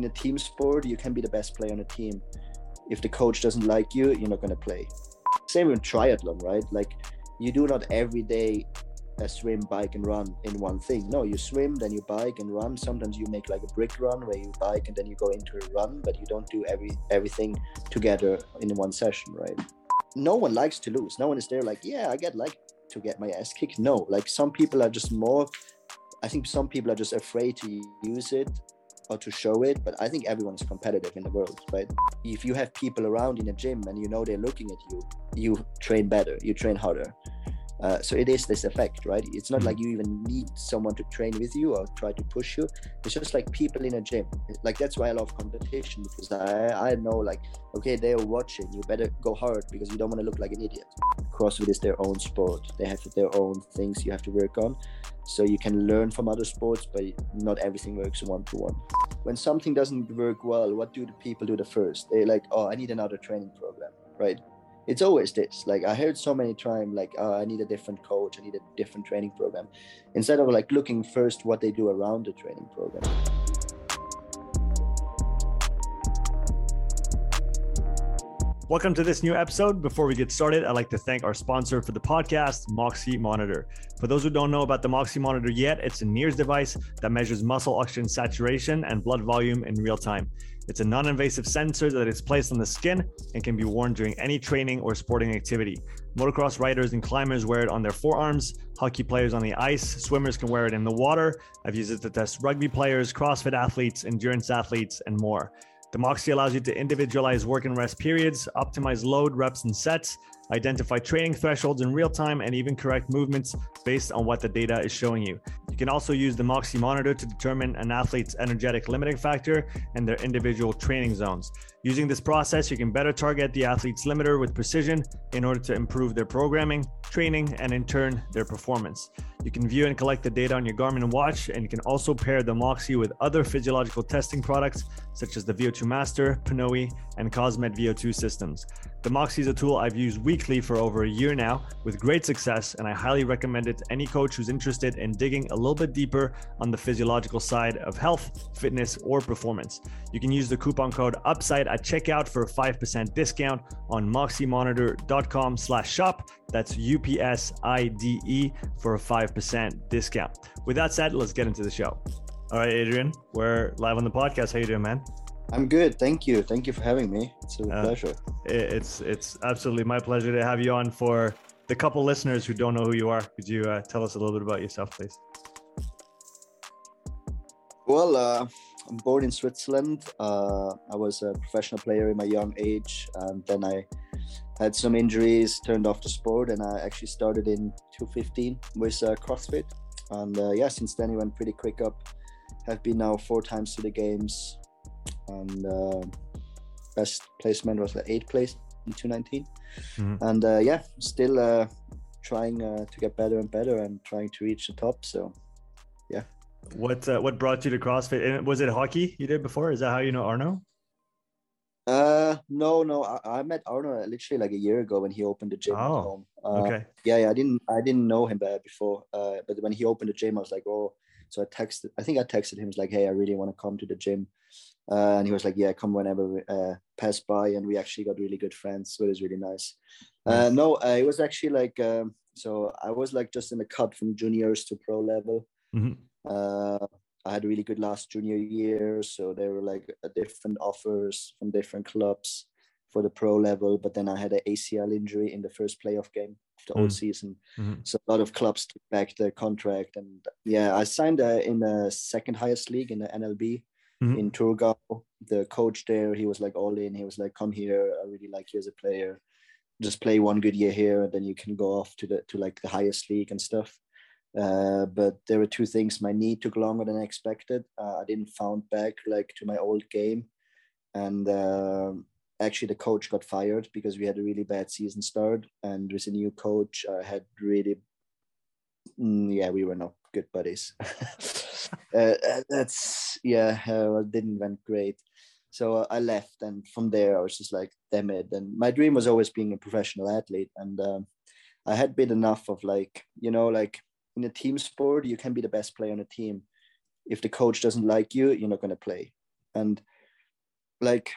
in a team sport, you can be the best player on a team. If the coach doesn't like you, you're not going to play. Same with triathlon, right? Like you do not every day a swim, bike, and run in one thing. No, you swim, then you bike and run. Sometimes you make like a brick run where you bike and then you go into a run, but you don't do every everything together in one session, right? No one likes to lose. No one is there like, yeah, I get like to get my ass kicked. No, like some people are just more. I think some people are just afraid to use it or to show it, but I think everyone is competitive in the world, right? If you have people around in a gym and you know they're looking at you, you train better, you train harder. Uh, so it is this effect, right? It's not like mm-hmm. you even need someone to train with you or try to push you. It's just like people in a gym. Like that's why I love competition because I I know like okay they're watching. You better go hard because you don't want to look like an idiot. CrossFit is their own sport. They have their own things you have to work on. So you can learn from other sports, but not everything works one to one. When something doesn't work well, what do the people do the first? They're like, oh, I need another training program, right? It's always this like i heard so many times like oh, i need a different coach i need a different training program instead of like looking first what they do around the training program Welcome to this new episode. Before we get started, I'd like to thank our sponsor for the podcast, Moxy Monitor. For those who don't know about the Moxy Monitor yet, it's a NIRS device that measures muscle oxygen saturation and blood volume in real time. It's a non invasive sensor that is placed on the skin and can be worn during any training or sporting activity. Motocross riders and climbers wear it on their forearms, hockey players on the ice, swimmers can wear it in the water. I've used it to test rugby players, CrossFit athletes, endurance athletes, and more. The Moxy allows you to individualize work and rest periods, optimize load, reps, and sets, identify training thresholds in real time, and even correct movements based on what the data is showing you. Can also use the Moxy monitor to determine an athlete's energetic limiting factor and their individual training zones. Using this process, you can better target the athlete's limiter with precision in order to improve their programming, training, and in turn, their performance. You can view and collect the data on your Garmin watch, and you can also pair the Moxy with other physiological testing products such as the VO2 Master, Pnoe, and Cosmed VO2 systems. The Moxy is a tool I've used weekly for over a year now with great success, and I highly recommend it to any coach who's interested in digging a little bit deeper on the physiological side of health, fitness, or performance. You can use the coupon code UPSIDE at checkout for a 5% discount on moxymonitor.com slash shop. That's U-P-S-I-D-E for a 5% discount. With that said, let's get into the show. All right, Adrian, we're live on the podcast. How you doing, man? I'm good. Thank you. Thank you for having me. It's a uh, pleasure. It's it's absolutely my pleasure to have you on. For the couple listeners who don't know who you are, could you uh, tell us a little bit about yourself, please? Well, uh, born in Switzerland. Uh, I was a professional player in my young age, and then I had some injuries, turned off the sport, and I actually started in 2015 with uh, CrossFit. And uh, yeah, since then it went pretty quick up. Have been now four times to the games, and uh, best placement was the eighth place in 2019 mm-hmm. and uh, yeah still uh, trying uh, to get better and better and trying to reach the top so what uh, what brought you to crossfit and was it hockey you did before is that how you know arno uh no no I, I, met Arno literally like a year ago when he opened the gym oh, at home. Uh, okay. Yeah, yeah, I didn't I didn't know him before. Uh, but when he opened the gym, I was like, oh. So I texted. I think I texted him. Was like, hey, I really want to come to the gym. Uh, and he was like, "Yeah, come whenever we uh, pass by." And we actually got really good friends, so it was really nice. Uh, no, uh, it was actually like um, so. I was like just in the cut from juniors to pro level. Mm-hmm. Uh, I had a really good last junior year, so there were like different offers from different clubs for the pro level. But then I had an ACL injury in the first playoff game of the mm-hmm. whole season, mm-hmm. so a lot of clubs took back their contract. And yeah, I signed uh, in the second highest league in the NLB mm-hmm. in Thurgau. The coach there, he was like all in. He was like, "Come here. I really like you as a player. Just play one good year here, and then you can go off to the to like the highest league and stuff." Uh, but there were two things. My knee took longer than I expected. Uh, I didn't found back like to my old game, and uh, actually the coach got fired because we had a really bad season start. And with a new coach, I had really, mm, yeah, we were not good buddies. Uh, uh, that's yeah, didn't went great. So I left, and from there I was just like, damn it. And my dream was always being a professional athlete, and I had been enough of like, you know, like in a team sport, you can be the best player on a team. If the coach doesn't like you, you're not going to play. and like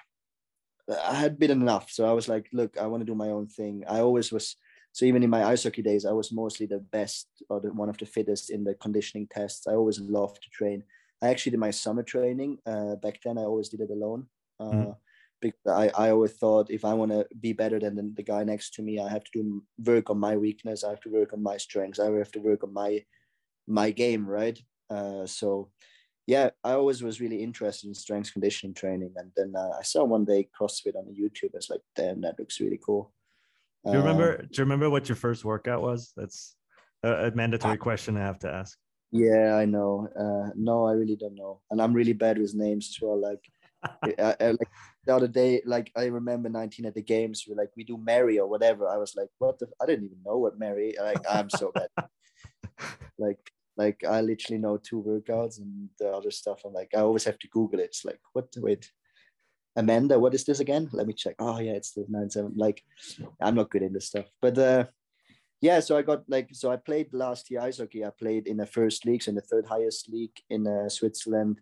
I had been enough. So I was like, look, I want to do my own thing. I always was. So even in my ice hockey days, I was mostly the best or the, one of the fittest in the conditioning tests. I always loved to train. I actually did my summer training uh, back then. I always did it alone. Uh, mm-hmm. Because I, I always thought if I want to be better than the, guy next to me, I have to do work on my weakness. I have to work on my strengths. I have to work on my my game, right? Uh, so yeah, I always was really interested in strength conditioning training, and then uh, I saw one day CrossFit on YouTube. It's like, damn, that looks really cool. Do you remember? Um, do you remember what your first workout was? That's a, a mandatory question I have to ask. Yeah, I know. Uh, no, I really don't know, and I'm really bad with names as well. Like, I, I, like the other day, like I remember 19 at the games. We are like, we do Mary or whatever. I was like, what the? I didn't even know what Mary. Like, I'm so bad. like like I literally know two workouts and the other stuff. I'm like, I always have to Google it. It's like, what? Wait, Amanda, what is this again? Let me check. Oh yeah, it's the nine seven. Like, I'm not good in this stuff, but uh, yeah. So I got like, so I played last year ice hockey. I played in the first league, so in the third highest league in uh, Switzerland.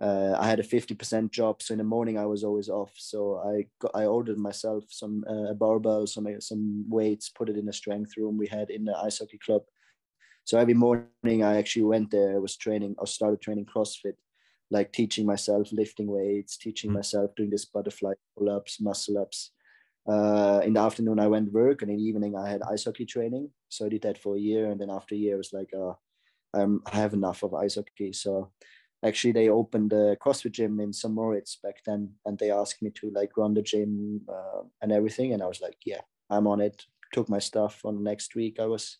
Uh, I had a 50% job, so in the morning I was always off. So I got, I ordered myself some uh, a barbell, some some weights, put it in a strength room we had in the ice hockey club so every morning I actually went there, I was training or started training CrossFit, like teaching myself lifting weights, teaching mm-hmm. myself doing this butterfly pull-ups, muscle ups. Uh, in the afternoon I went work and in the evening I had ice hockey training. So I did that for a year. And then after a year, it was like, uh, I'm, I have enough of ice hockey. So actually they opened a CrossFit gym in St. Moritz back then. And they asked me to like run the gym uh, and everything. And I was like, yeah, I'm on it. Took my stuff on next week. I was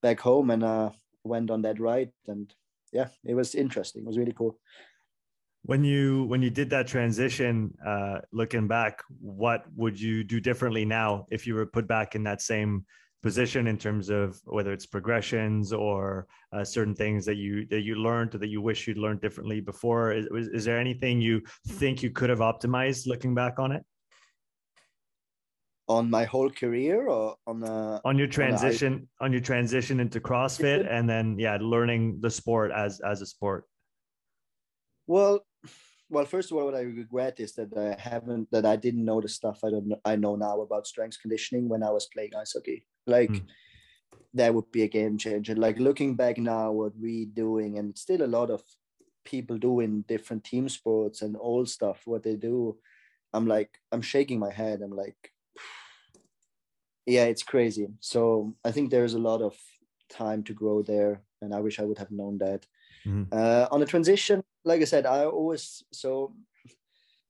back home and uh, went on that ride. And yeah, it was interesting. It was really cool. When you when you did that transition, uh, looking back, what would you do differently now if you were put back in that same position in terms of whether it's progressions or uh, certain things that you that you learned or that you wish you'd learned differently before is, is there anything you think you could have optimized looking back on it on my whole career or on a, on your transition on, a, on your transition into CrossFit and then yeah, learning the sport as as a sport? Well, well, first of all, what I regret is that I haven't that I didn't know the stuff I don't I know now about strength conditioning when I was playing ice hockey. Like mm. that would be a game changer. Like looking back now, what we doing and still a lot of people doing different team sports and all stuff, what they do. I'm like, I'm shaking my head. I'm like, yeah, it's crazy. So I think there's a lot of time to grow there, and I wish I would have known that. Mm-hmm. Uh, on the transition, like I said, I always so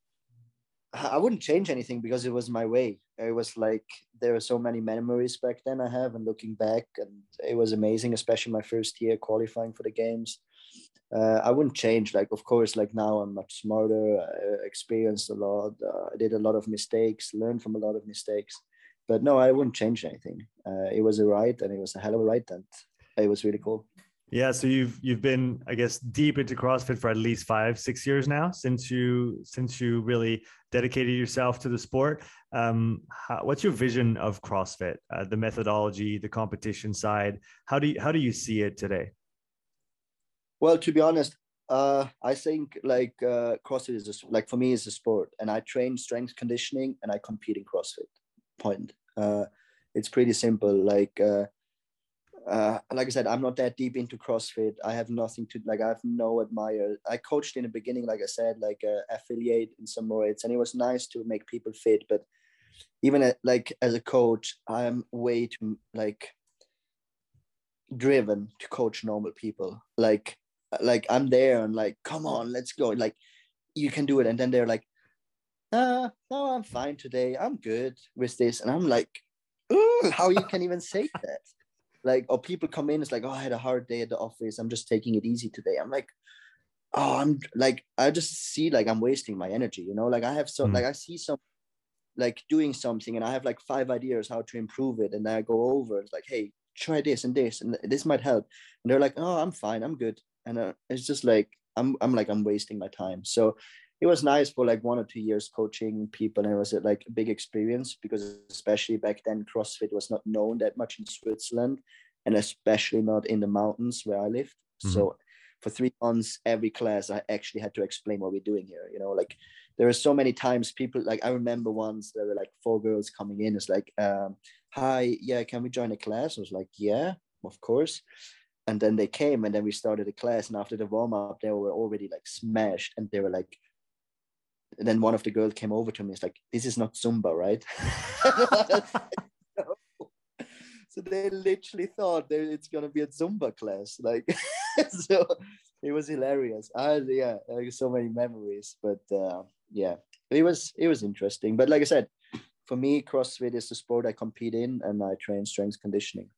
I wouldn't change anything because it was my way. It was like there were so many memories back then I have, and looking back, and it was amazing, especially my first year qualifying for the games. Uh, I wouldn't change. Like, of course, like now I'm much smarter. I experienced a lot. Uh, I did a lot of mistakes, learned from a lot of mistakes but no, I wouldn't change anything. Uh, it was a ride, and it was a hell of a ride, and it was really cool. Yeah, so you've you've been, I guess, deep into CrossFit for at least five, six years now since you since you really dedicated yourself to the sport. Um, how, what's your vision of CrossFit? Uh, the methodology, the competition side. How do you how do you see it today? Well, to be honest, uh, I think like uh, CrossFit is a, like for me is a sport, and I train strength conditioning and I compete in CrossFit point. Uh, it's pretty simple. Like uh, uh, like I said, I'm not that deep into CrossFit. I have nothing to like. I have no admire. I coached in the beginning, like I said, like a affiliate in some weights, and it was nice to make people fit. But even like as a coach, I'm way too like driven to coach normal people. Like like I'm there and like, come on, let's go. Like you can do it, and then they're like, uh, no, I'm fine today. I'm good with this. And I'm like, how you can even say that? Like, or people come in, it's like, oh, I had a hard day at the office. I'm just taking it easy today. I'm like, oh, I'm like, I just see like I'm wasting my energy, you know? Like I have so mm. like I see some like doing something and I have like five ideas how to improve it. And I go over, it's like, hey, try this and this, and this might help. And they're like, oh, I'm fine, I'm good. And uh, it's just like I'm I'm like I'm wasting my time. So it was nice for like one or two years coaching people and it was like a big experience because especially back then crossfit was not known that much in switzerland and especially not in the mountains where i lived. Mm-hmm. so for three months every class i actually had to explain what we're doing here you know like there are so many times people like i remember once there were like four girls coming in it's like um, hi yeah can we join a class? I was like yeah of course. And then they came and then we started a class and after the warm-up they were already like smashed and they were like and then one of the girls came over to me it's like this is not zumba right? So they literally thought that it's gonna be a zumba class like so it was hilarious. I yeah like so many memories but uh, yeah it was it was interesting. But like i said for me crossfit is the sport i compete in and i train strength conditioning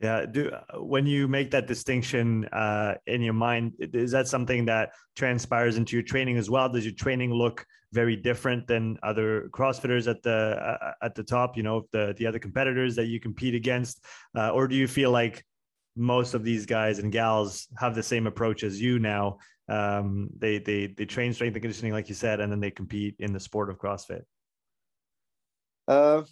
yeah. Do when you make that distinction uh, in your mind, is that something that transpires into your training as well? Does your training look very different than other CrossFitters at the uh, at the top? You know, the the other competitors that you compete against, uh, or do you feel like most of these guys and gals have the same approach as you now? Um, they they they train strength and conditioning, like you said, and then they compete in the sport of CrossFit. Uh,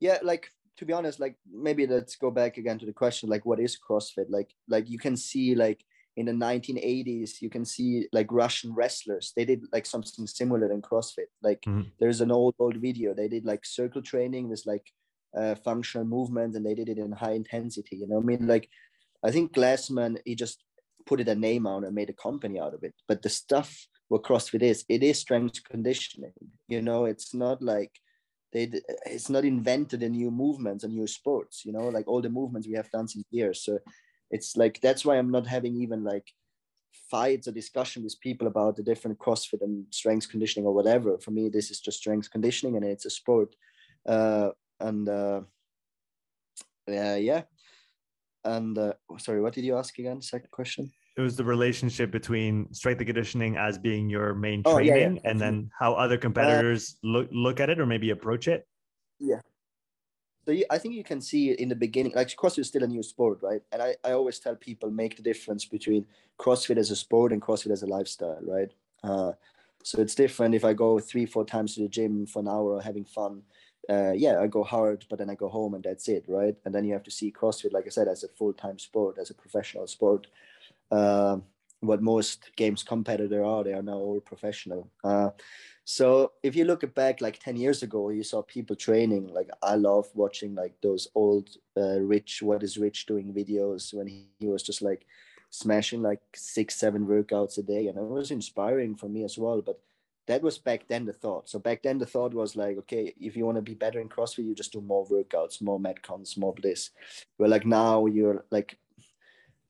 yeah, like to be honest, like maybe let's go back again to the question, like what is CrossFit? Like, like you can see like in the 1980s, you can see like Russian wrestlers. They did like something similar than CrossFit. Like mm-hmm. there's an old old video. They did like circle training with like uh, functional movement, and they did it in high intensity. You know, I mean, like I think Glassman he just put it a name on and made a company out of it. But the stuff what CrossFit is, it is strength conditioning. You know, it's not like they it's not invented a new movements and new sports you know like all the movements we have done since years. So it's like that's why i'm not having even like fights or discussion with people about the different crossfit and strength conditioning or whatever. For me this is just strength conditioning and it's a sport. Uh and uh yeah and uh sorry what did you ask again? Second question it was the relationship between strength and conditioning as being your main training oh, yeah, yeah. and then how other competitors uh, look look at it or maybe approach it? Yeah. So you, i think you can see in the beginning like crossfit is still a new sport right? And I, I always tell people make the difference between crossfit as a sport and crossfit as a lifestyle right? Uh, so it's different if i go three four times to the gym for an hour or having fun. Uh, yeah, I go hard, but then I go home and that's it, right? And then you have to see CrossFit, like I said, as a full time sport, as a professional sport uh, what most games competitor are. They are now all professional. Uh, so if you look back like 10 years ago, you saw people training. Like I love watching like those old uh, Rich, what is Rich doing videos when he, he was just like smashing like six, seven workouts a day. And it was inspiring for me as well. But that was back then the thought. So back then the thought was like, okay, if you want to be better in CrossFit, you just do more workouts, more metcons, more bliss. But like now you're like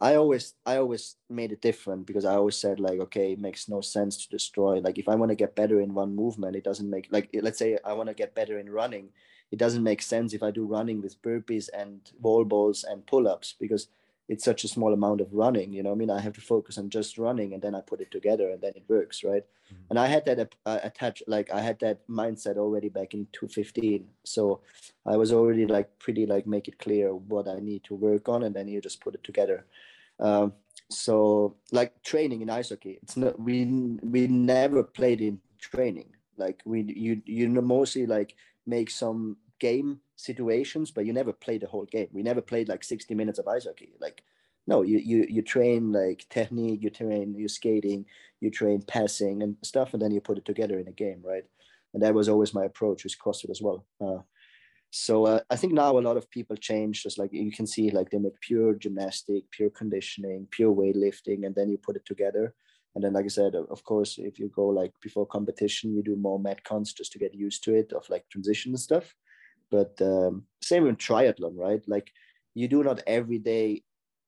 I always I always made it different because I always said like okay it makes no sense to destroy. Like if I want to get better in one movement it doesn't make like let's say I want to get better in running it doesn't make sense if I do running with burpees and wall balls and pull-ups because it's such a small amount of running you know I mean? I have to focus on just running and then I put it together and then it works right? Mm-hmm. and I had that uh, attached like I had that mindset already back in 2015 so I was already like pretty like make it clear what I need to work on and then you just put it together um, so like training in ice hockey, it's not we we never played in training. Like we you you mostly like make some game situations, but you never play the whole game. We never played like 60 minutes of ice hockey. Like no, you you you train like technique, you train you skating, you train passing and stuff, and then you put it together in a game, right? And that was always my approach with CrossFit as well. Uh, so uh, I think now a lot of people change. Just like you can see, like they make pure gymnastic, pure conditioning, pure weightlifting, and then you put it together. And then, like I said, of course, if you go like before competition, you do more metcons just to get used to it, of like transition and stuff. But um, same with triathlon, right? Like you do not every day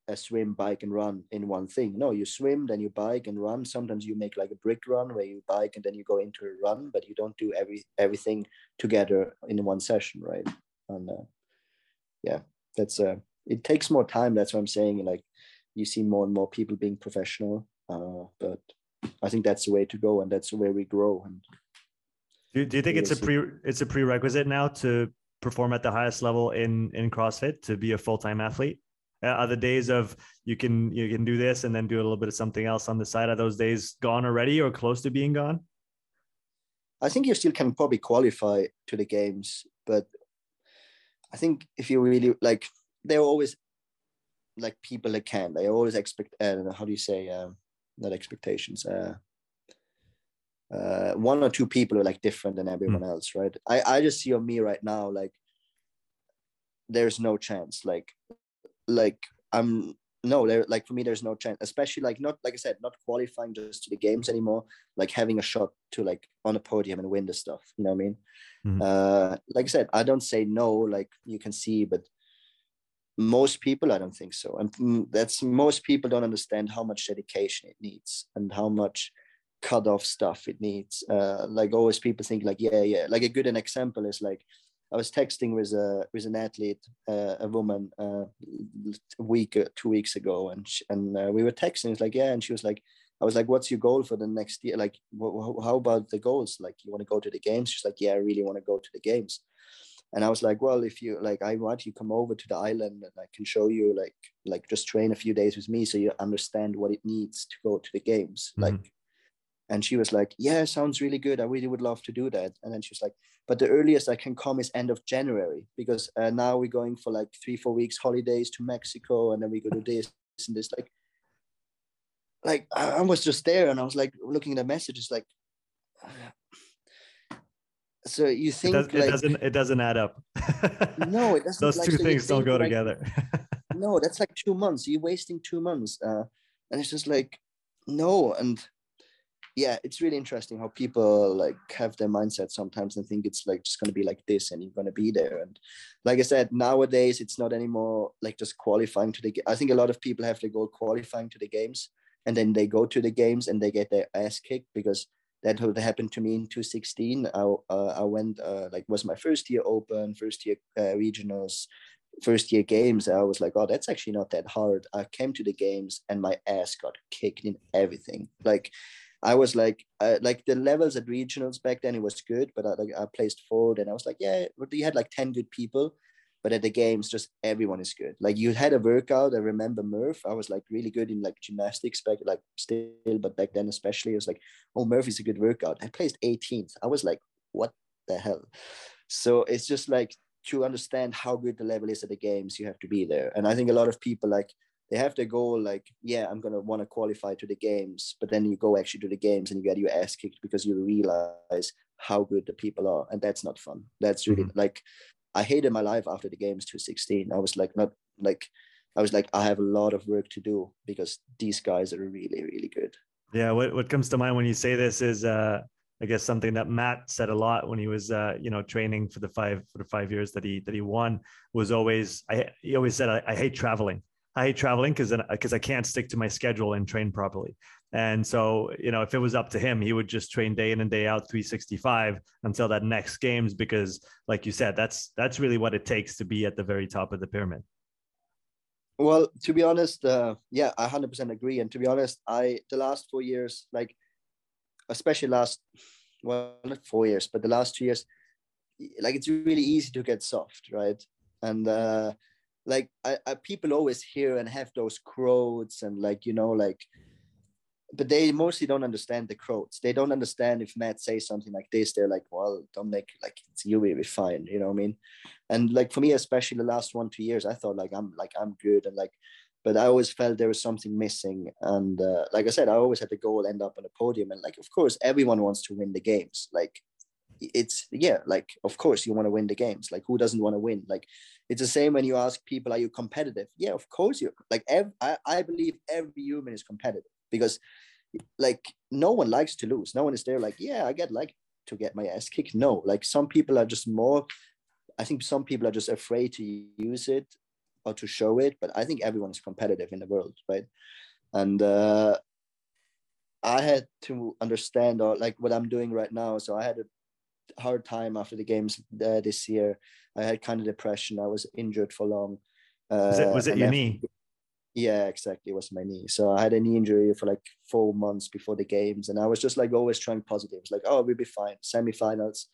a swim, bike, and run in one thing. No, you swim, then you bike and run. Sometimes you make like a brick run where you bike and then you go into a run, but you don't do every everything together in one session, right? And uh, yeah, that's uh, it takes more time. That's what I'm saying. Like you see more and more people being professional, uh, but I think that's the way to go, and that's where we grow. And do, do you think it's a pre it's a prerequisite now to perform at the highest level in in CrossFit to be a full time athlete? Uh, are the days of you can you can do this and then do a little bit of something else on the side? Are those days gone already or close to being gone? I think you still can probably qualify to the games, but I think if you really like, they're always like people that can. I always expect. Uh, how do you say? Uh, not expectations. Uh, uh, one or two people are like different than everyone mm. else, right? I I just see on me right now like there's no chance. Like like I'm no there like for me there's no chance especially like not like i said not qualifying just to the games anymore like having a shot to like on a podium and win the stuff you know what i mean? Mm-hmm. uh like i said i don't say no like you can see but most people i don't think so. And that's most people don't understand how much dedication it needs and how much cut off stuff it needs. Uh like always people think like yeah yeah like a good an example is like I was texting with a with an athlete, uh, a woman, uh, a week, uh, two weeks ago, and she, and uh, we were texting. It's like, yeah, and she was like, I was like, what's your goal for the next year? Like, wh- how about the goals? Like, you want to go to the games? She's like, yeah, I really want to go to the games. And I was like, well, if you like, I want you come over to the island and I can show you like, like just train a few days with me so you understand what it needs to go to the games. Mm-hmm. Like, and she was like, yeah, sounds really good. I really would love to do that. And then she was like, but the earliest I can come is end of January because uh, now we're going for like three, four weeks holidays to Mexico. And then we go to this and this like, like I was just there and I was like looking at the messages like, so you think it, does, like, it doesn't it doesn't add up no it doesn't those like, two so things don't go like, together no that's like two months you're wasting two months uh, and it's just like no and yeah, it's really interesting how people like have their mindset sometimes and think it's like just going to be like this and you're going to be there. And like I said, nowadays it's not anymore like just qualifying to the. I think a lot of people have to go qualifying to the games and then they go to the games and they get their ass kicked because that happened to me in 2016. I uh, I went uh, like was my first year open, first year uh, regionals, first year games. I was like, oh, that's actually not that hard. I came to the games and my ass got kicked in everything. Like I was like, uh, like the levels at regionals back then, it was good, but I, like, I placed forward and I was like, yeah, you had like 10 good people, but at the games, just everyone is good. Like you had a workout. I remember Murph. I was like really good in like gymnastics back, like still, but back then especially, I was like, oh, Murph is a good workout. I placed 18th. I was like, what the hell? So it's just like to understand how good the level is at the games, you have to be there. And I think a lot of people like they have their goal like yeah i'm gonna want to qualify to the games but then you go actually to the games and you get your ass kicked because you realize how good the people are and that's not fun that's really mm-hmm. like i hated my life after the games to 16 i was like not like i was like i have a lot of work to do because these guys are really really good yeah what, what comes to mind when you say this is uh I guess something that Matt said a lot when he was, uh, you know, training for the five for the five years that he that he won was always. I he always said, I, I hate traveling. I hate traveling because because I can't stick to my schedule and train properly. And so, you know, if it was up to him, he would just train day in and day out 365 until that next games because like you said, that's that's really what it takes to be at the very top of the pyramid. Well, to be honest, uh, yeah, I 100% agree. And to be honest, I the last 4 years like especially last well, not 4 years, but the last 2 years like it's really easy to get soft, right? And uh like I, I, people always hear and have those quotes and like you know like but they mostly don't understand the quotes. They don't understand if matt says something like this they're like well dominic like it's you will be fine you know what i mean? And like for me especially the last one two years i thought like i'm like i'm good and like but i always felt there was something missing and uh, like i said i always had the goal end up on a podium and like of course everyone wants to win the games like it's yeah like of course you want to win the games like who doesn't want to win? Like it's the same when you ask people are you competitive? Yeah of course you're like ev- I, I believe every human is competitive because like no one likes to lose. No one is there like yeah i get like to get my ass kicked. No like some people are just more i think some people are just afraid to use it or to show it but i think everyone is competitive in the world right? And uh i had to understand or like what i'm doing right now. So i had a hard time after the games uh, this year. I had kind of depression. I was injured for long. Uh, was it, was it your knee? Yeah, exactly. It was my knee. So I had a knee injury for like four months before the games, and I was just like always trying positive. It's like, oh, we'll be fine. Semifinals.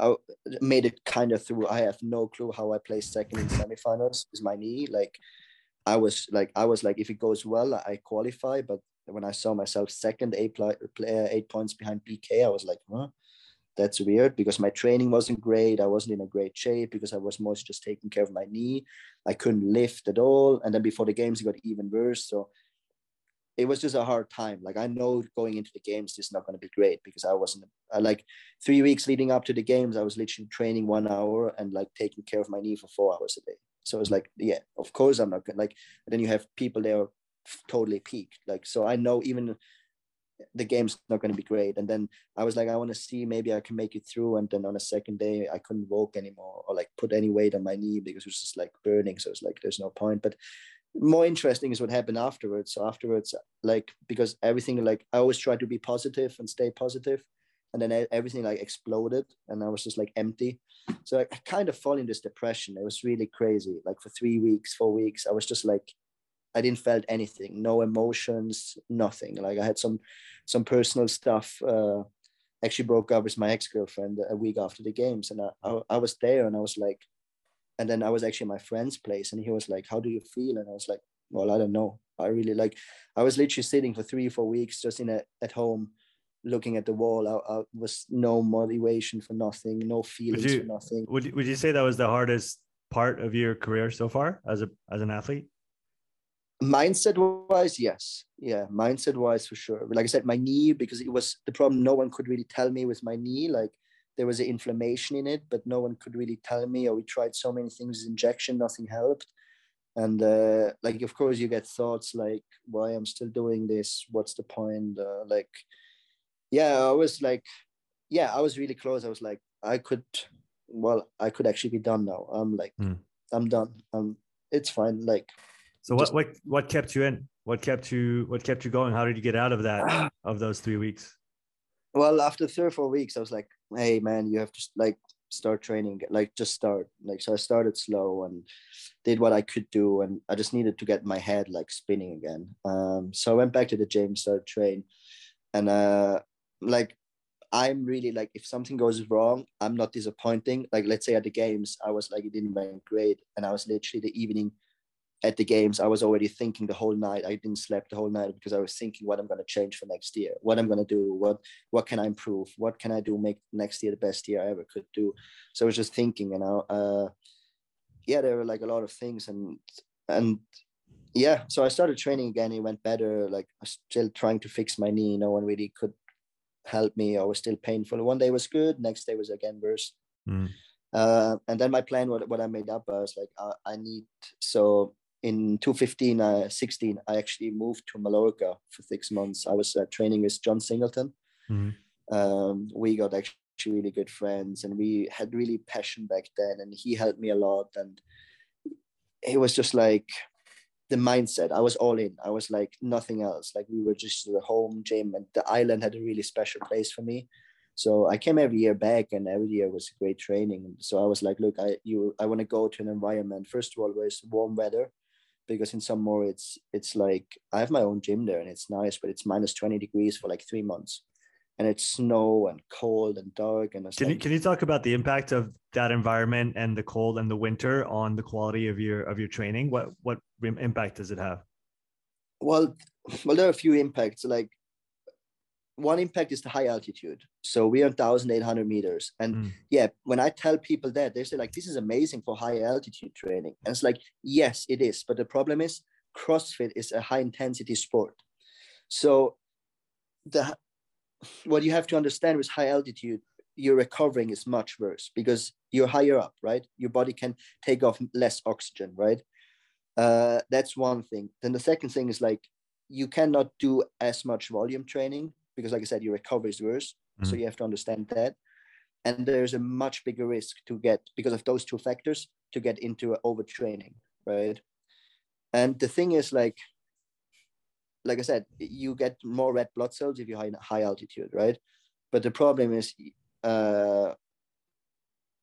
I made it kind of through. I have no clue how I placed second in semifinals. Is my knee like? I was like, I was like, if it goes well, I qualify. But when I saw myself second, eight, eight points behind BK, I was like, huh? That's weird because my training wasn't great. I wasn't in a great shape because I was mostly just taking care of my knee. I couldn't lift at all. And then before the games, it got even worse. So it was just a hard time. Like I know going into the games, is not going to be great because I wasn't I, like three weeks leading up to the games. I was literally training one hour and like taking care of my knee for four hours a day. So it was like, yeah, of course I'm not gonna like. then you have people there totally peaked. Like so, I know even the game's not going to be great. And then I was like, I want to see maybe I can make it through. And then on a second day, I couldn't walk anymore or like put any weight on my knee because it was just like burning. So it's like, there's no point. But more interesting is what happened afterwards. So afterwards, like, because everything, like, I always try to be positive and stay positive, And then everything like exploded and I was just like empty. So I kind of fall in this depression. It was really crazy. Like for three weeks, four weeks, I was just like I didn't felt anything, no emotions, nothing. Like I had some some personal stuff. Uh, actually broke up with my ex girlfriend a week after the games, and I, I, I was there, and I was like, and then I was actually my friend's place, and he was like, "How do you feel?" And I was like, "Well, I don't know. I really like." I was literally sitting for three, four weeks just in a at home, looking at the wall. I, I was no motivation for nothing, no feelings you, for nothing. Would Would you say that was the hardest part of your career so far as a as an athlete? Mindset wise yes. Yeah mindset wise for sure. Like i said my knee because it was the problem no one could really tell me with my knee. Like there was an inflammation in it but no one could really tell me or we tried so many things injection nothing helped. And uh, like of course you get thoughts like why i'm still doing this? What's the point? Uh, like yeah i was like yeah i was really close. I was like i could well i could actually be done now. I'm like mm. i'm done. Um it's fine. Like so what what what kept you in? What kept you what kept you going? How did you get out of that of those three weeks? Well, after three or four weeks, I was like, "Hey, man, you have to like start training. Like, just start." Like, so I started slow and did what I could do, and I just needed to get my head like spinning again. Um, so I went back to the gym, started train, and uh, like I'm really like if something goes wrong, I'm not disappointing. Like let's say at the games, I was like it didn't went great, and I was literally the evening at the games, I was already thinking the whole night. I didn't sleep the whole night because I was thinking what I'm going to change for next year, what I'm going to do, what what can I improve, what can I do make next year the best year I ever could do. So I was just thinking, you know, uh, yeah, there were like a lot of things, and and yeah, so I started training again. It went better. Like I was still trying to fix my knee. No one really could help me. I was still painful. One day was good, next day was again worse. Mm. Uh, and then my plan, what, what I made up, I was like, uh, I need so in 2015, uh, 16, I actually moved to Mallorca for six months. I was uh, training with John Singleton. Mm-hmm. Um, we got actually really good friends and we had really passion back then. And he helped me a lot. And it was just like the mindset. I was all in. I was like nothing else. Like we were just the home gym and the island had a really special place for me. So I came every year back, and every year was great training. So I was like, look, I you I want to go to an environment first of all where it's warm weather, because in St. Moritz it's like I have my own gym there and it's nice, but it's minus 20 degrees for like three months. And it's snow and cold and dark. And can like, you can you talk about the impact of that environment and the cold and the winter on the quality of your of your training? What what impact does it have? Well, well, there are a few impacts. Like one impact is the high altitude. So we are 1,800 meters. And mm. yeah, when I tell people that, they say like, this is amazing for high altitude training. And it's like, yes, it is. But the problem is CrossFit is a high intensity sport. So the what you have to understand with high altitude, your recovering is much worse because you're higher up, right? Your body can take off less oxygen, right? Uh, that's one thing. Then the second thing is like you cannot do as much volume training because like I said, your recovery is worse. Mm-hmm. So you have to understand that. And there's a much bigger risk to get because of those two factors to get into overtraining, right? And the thing is like, like I said, you get more red blood cells if you're high, high altitude, right? But the problem is uh,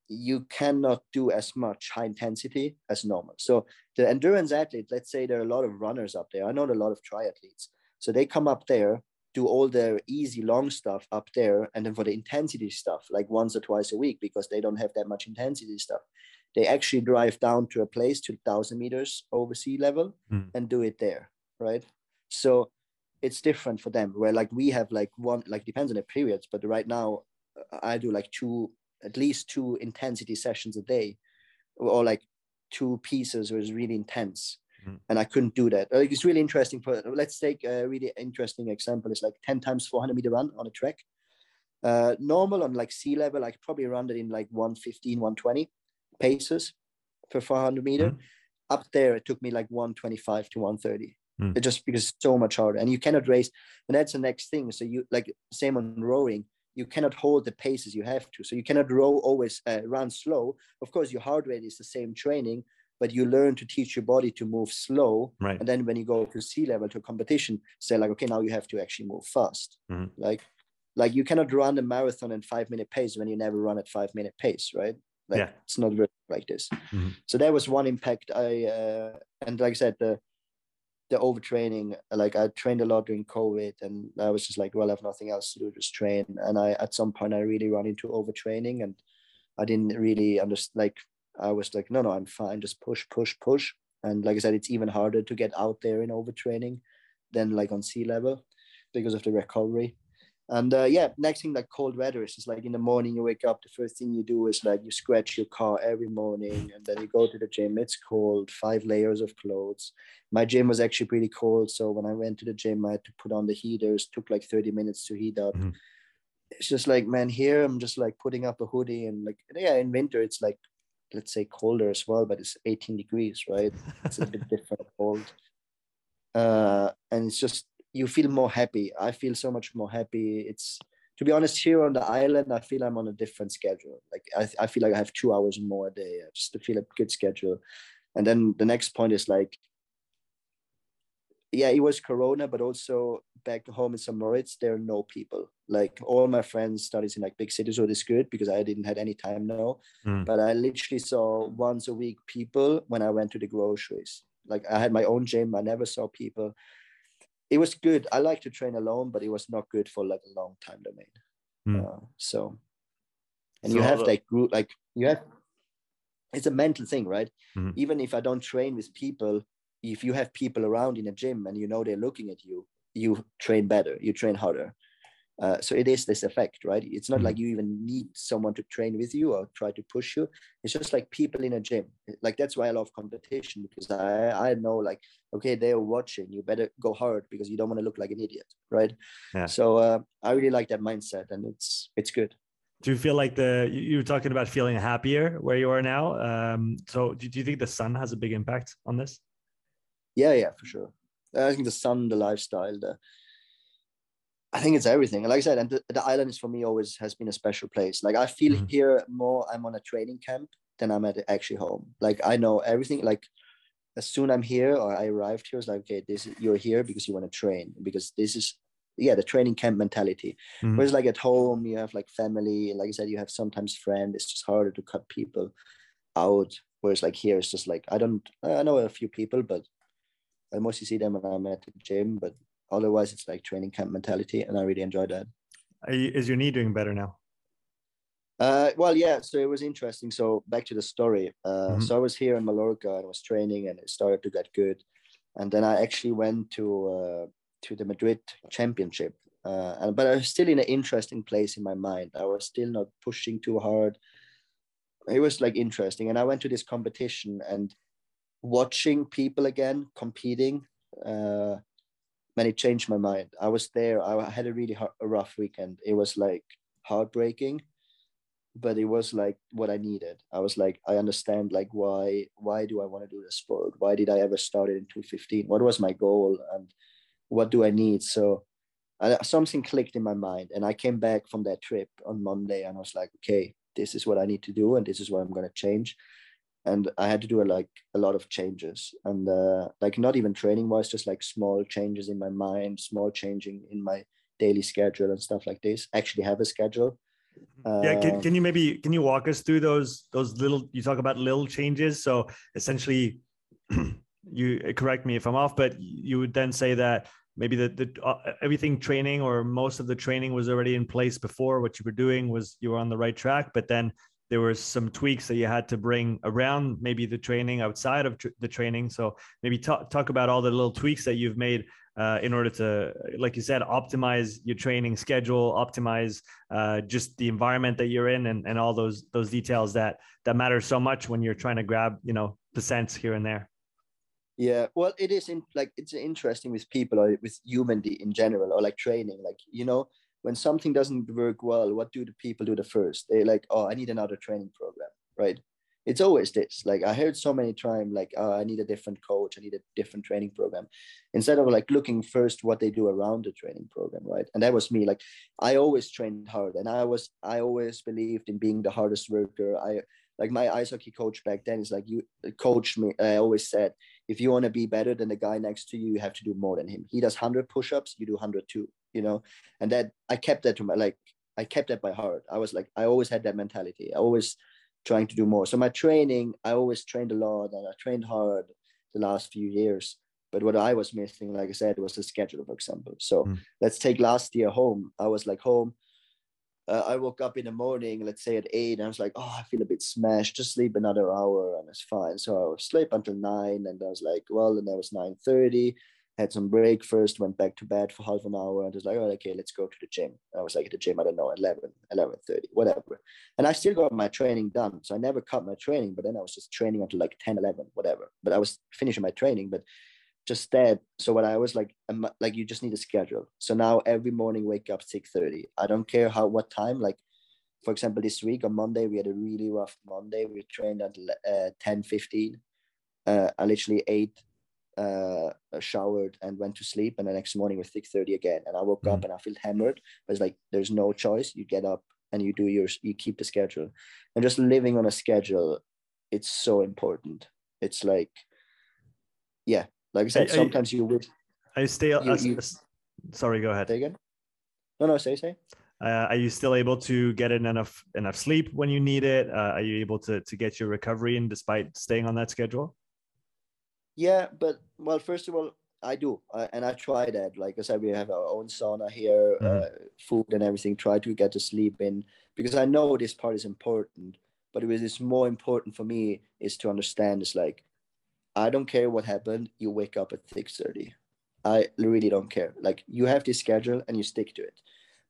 you cannot do as much high intensity as normal. So the endurance athlete, let's say there are a lot of runners up there. I know a lot of triathletes. So they come up there do all their easy long stuff up there and then for the intensity stuff like once or twice a week because they don't have that much intensity stuff they actually drive down to a place to 1000 meters over sea level mm. and do it there right so it's different for them where like we have like one like depends on the periods but right now I do like two, at least two intensity sessions a day, or like two pieces was really intense. Mm-hmm. And I couldn't do that. Like, it's really interesting. For let's take a really interesting example. It's like ten times four hundred meter run on a track. Uh, normal on like sea level, I could probably run it in like 115, 120 paces for 400 meter. Mm-hmm. Up there, it took me like 125 to 130. Mm. It just because it's so much harder, and you cannot race. And that's the next thing. So you like same on rowing you cannot hold the paces you have to. So you cannot row always uh, run slow. Of course, your heart rate is the same training, but you learn to teach your body to move slow. Right. And then when you go to sea level to a competition, say like, okay, now you have to actually move fast. Mm-hmm. Like, like you cannot run a marathon in five minute pace when you never run at five minute pace, right? Like, yeah. It's not really like this. Mm-hmm. So that was one impact. I uh, and like I said, the the overtraining like i trained a lot during covid and i was just like well i have nothing else to do just train and i at some point i really run into overtraining and i didn't really understand like i was like no no i'm fine just push push push and like i said it's even harder to get out there in overtraining than like on sea level because of the recovery and uh, yeah, next thing like cold weather is just like in the morning you wake up, the first thing you do is like you scratch your car every morning, and then you go to the gym. It's cold, five layers of clothes. My gym was actually pretty cold, so when I went to the gym, I had to put on the heaters. Took like thirty minutes to heat up. Mm-hmm. It's just like man, here I'm just like putting up a hoodie and like yeah, in winter it's like let's say colder as well, but it's 18 degrees, right? It's a bit different cold. Uh, and it's just you feel more happy. I feel so much more happy. It's to be honest, here on the island, I feel I'm on a different schedule. Like I, I feel like I have two hours more a day just to feel a good schedule. And then the next point is like, yeah, it was Corona, but also back home in St. Moritz, there are no people. Like all my friends studies in like big cities, so it's good because I didn't have any time now. Mm. But I literally saw once a week people when I went to the groceries. Like I had my own gym, I never saw people it was good. I like to train alone, but it was not good for like a long time domain. Mm. Uh, so, and so you have like group, like you have, it's a mental thing, right? Mm-hmm. Even if I don't train with people, if you have people around in a gym and you know they're looking at you, you train better, you train harder. Uh, so it is this effect, right? It's not mm-hmm. like you even need someone to train with you or try to push you. It's just like people in a gym. Like that's why I love competition because I I know like okay they're watching. You better go hard because you don't want to look like an idiot, right? Yeah. So uh, I really like that mindset, and it's it's good. Do you feel like the you were talking about feeling happier where you are now? Um, so do, do you think the sun has a big impact on this? Yeah, yeah, for sure. I think the sun, the lifestyle, the I think it's everything. Like I said, and the, the island is for me always has been a special place. Like I feel mm-hmm. here more I'm on a training camp than I'm at actually home. Like I know everything. Like as soon I'm here or I arrived here, it's like, okay, this is, you're here because you want to train because this is yeah, the training camp mentality. Mm-hmm. Whereas like at home, you have like family, like I said, you have sometimes friends. It's just harder to cut people out. Whereas like here, it's just like I don't I know a few people, but I mostly see them when I'm at the gym. But otherwise it's like training camp mentality and i really enjoy that. You, is your knee doing better now? Uh, well yeah so it was interesting. So back to the story. Uh, mm-hmm. so i was here in mallorca and I was training and it started to get good. And then i actually went to uh, to the madrid championship. Uh, and, but i was still in an interesting place in my mind. I was still not pushing too hard. It was like interesting. And i went to this competition and watching people again competing uh, man, it changed my mind. I was there. I had a really hard, a rough weekend. It was like heartbreaking, but it was like what I needed. I was like, I understand like why why do I want to do this sport? Why did I ever start it in 215? What was my goal and what do I need? So I, something clicked in my mind, and I came back from that trip on Monday, and I was like, okay, this is what I need to do, and this is what I'm gonna change and I had to do a, like a lot of changes and uh, like not even training wise, just like small changes in my mind, small changing in my daily schedule and stuff like this. Actually, have a schedule. yeah, can, uh, can you maybe can you walk us through those those little you talk about little changes? So essentially, you correct me if I'm off, but you would then say that maybe the, the uh, everything training or most of the training was already in place before what you were doing was you were on the right track but then there were some tweaks that you had to bring around maybe the training outside of tr- the training so maybe talk, talk about all the little tweaks that you've made uh, in order to, like you said, optimize your training schedule, optimize uh, just the environment that you're in, and, and all those those details that that matter so much when you're trying to grab, you know, percents here and there. Yeah, well, it is in like it's interesting with people or with humanity in general or like training. Like you know, when something doesn't work well, what do the people do the first? They like, oh, I need another training program, right? it's always this. Like i heard so many times like oh, i need a different coach. I need a different training program instead of like looking first what they do around the training program right? And that was me. Like i always trained hard and i was i always believed in being the hardest worker. I like my ice hockey coach back then is like you coached me i always said if you want to be better than the guy next to you you have to do more than him. He does 100 push-ups you do 102 you know and that i kept that to my like i kept that by heart i was like i always had that mentality i always trying to do more. So my training, I always trained a lot and I trained hard the last few years. But what I was missing, like I said, was the schedule, for example. So mm. let's take last year home. I was like home. Uh, I woke up in the morning, let's say at eight, and I was like, oh, I feel a bit smashed. Just sleep another hour and it's fine. So I would sleep until nine, and I was like, well, and that was nine thirty had some break first, went back to bed for half an hour, and was like, oh, okay, let's go to the gym. I was like at the gym, I don't know, 11, 11.30, whatever. And I still got my training done. So I never cut my training, but then I was just training until like 10, 11, whatever. But I was finishing my training, but just that. So what I was like, like you just need a schedule. So now every morning, wake up 6.30. I don't care how, what time, like, for example, this week on Monday, we had a really rough Monday. We trained at uh, 10, 15. Uh, I literally ate uh, showered and went to sleep, and the next morning was six thirty again, and I woke mm. up and I felt hammered. But it's like there's no choice. You get up and you do your you keep the schedule, and just living on a schedule, it's so important. It's like, yeah, like I said, I, sometimes I, you would. I stay. You, you, sorry, go ahead. Say again. No, no, say say. Uh, are you still able to get in enough enough sleep when you need it? Uh, are you able to to get your recovery in despite staying on that schedule? Yeah, but well, first of all, I do, uh, and I try that. Like I said, we have our own sauna here, mm. uh, food and everything. Try to get to sleep in because I know this part is important. But what is more important for me is to understand. It's like I don't care what happened. You wake up at six thirty. I really don't care. Like you have this schedule and you stick to it.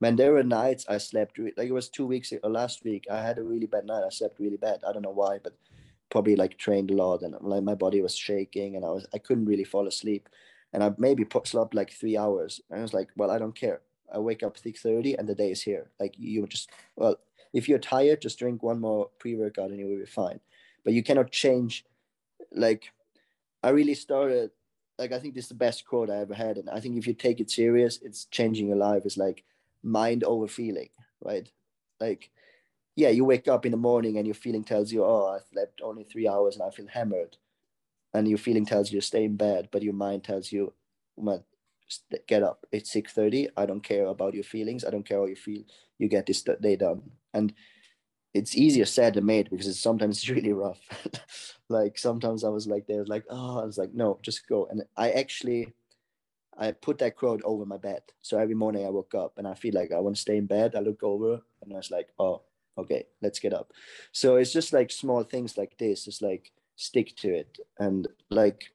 Man, there were nights I slept like it was two weeks or last week. I had a really bad night. I slept really bad. I don't know why, but probably like trained a lot and like my body was shaking and I was I couldn't really fall asleep. And I maybe slept like three hours. And I was like well I don't care. I wake up 6:30 and the day is here. Like you just well if you're tired just drink one more pre-workout and you will be fine. But you cannot change like I really started like I think this is the best quote I ever had. And I think if you take it serious it's changing your life. It's like mind over feeling right? Like yeah, you wake up in the morning and your feeling tells you, oh, I slept only three hours and I feel hammered. And your feeling tells you stay in bed, but your mind tells you, man, get up. It's 6.30. I don't care about your feelings. I don't care how you feel. You get this day done. And it's easier said than made because it's sometimes it's really rough. like sometimes I was like, there, like, oh, I was like, no, just go. And I actually, I put that quote over my bed. So every morning I woke up and I feel like I want to stay in bed. I look over and I was like, oh, okay let's get up so it's just like small things like this it's like stick to it and like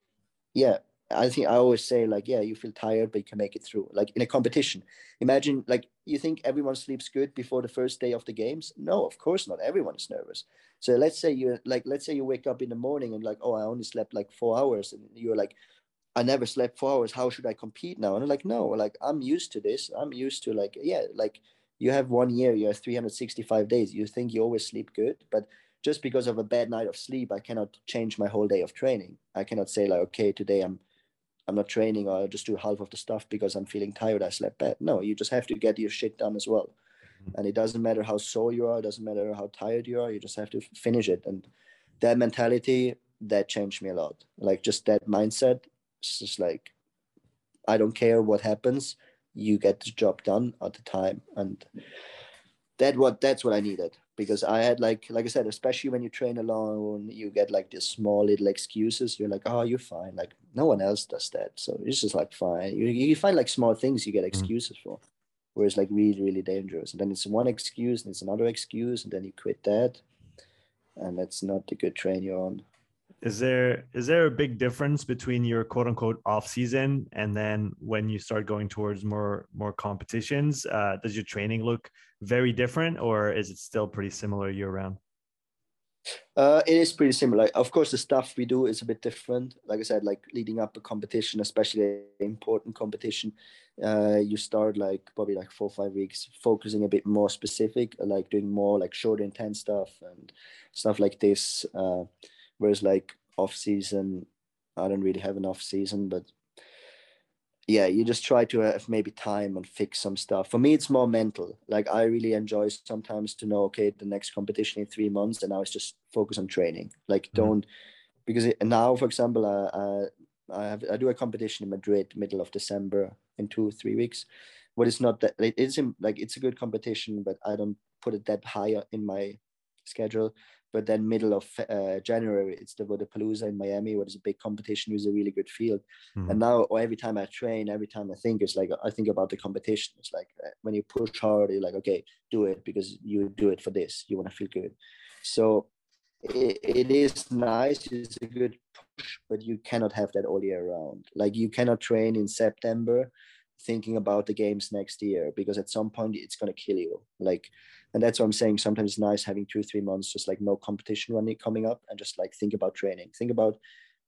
yeah i think i always say like yeah you feel tired but you can make it through like in a competition imagine like you think everyone sleeps good before the first day of the games no of course not everyone is nervous so let's say you like let's say you wake up in the morning and like oh i only slept like four hours and you're like I never slept four hours. How should I compete now? And I'm like, no, like I'm used to this. I'm used to like, yeah, like you have one year, you have 365 days. You think you always sleep good, but just because of a bad night of sleep, I cannot change my whole day of training. I cannot say like, okay, today I'm I'm not training or I'll just do half of the stuff because I'm feeling tired. I slept bad. No, you just have to get your shit done as well. Mm-hmm. And it doesn't matter how sore you are, it doesn't matter how tired you are, you just have to finish it. And that mentality, that changed me a lot. Like just that mindset, it's just like I don't care what happens you get the job done at the time. And that what that's what i needed because i had like like i said especially when you train alone you get like these small little excuses. You're like oh you're fine. Like no one else does that. So it's just like fine. You, you find like small things you get mm-hmm. excuses mm-hmm. for where it's like really really dangerous. And then it's one excuse and it's another excuse and then you quit that. And that's not the good train you're on is there is there a big difference between your quote unquote off season and then when you start going towards more more competitions? Uh, does your training look very different or is it still pretty similar year round? Uh, it is pretty similar. Of course the stuff we do is a bit different. Like i said like leading up a competition especially important competition uh, you start like probably like four or five weeks focusing a bit more specific like doing more like short intense stuff and stuff like this. Uh, Whereas like off season, I don't really have an off season, but yeah, you just try to have maybe time and fix some stuff. For me, it's more mental. Like I really enjoy sometimes to know, okay, the next competition in three months, and now it's just focus on training. Like mm-hmm. don't because it, now, for example, uh, I have I do a competition in Madrid middle of December in two three weeks. But it's not that it is like it's a good competition, but I don't put it that high in my schedule but then middle of uh, January, it's the Wodapalooza in Miami, where there's a big competition with a really good field. Mm-hmm. And now every time I train, every time I think, it's like I think about the competition. It's like uh, when you push hard, you're like, okay, do it because you do it for this. You want to feel good. So it, it is nice. It's a good push, but you cannot have that all year round. Like you cannot train in September thinking about the games next year because at some point it's going to kill you. Like and that's what i'm saying sometimes it's nice having two three months just like no competition running coming up and just like think about training. Think about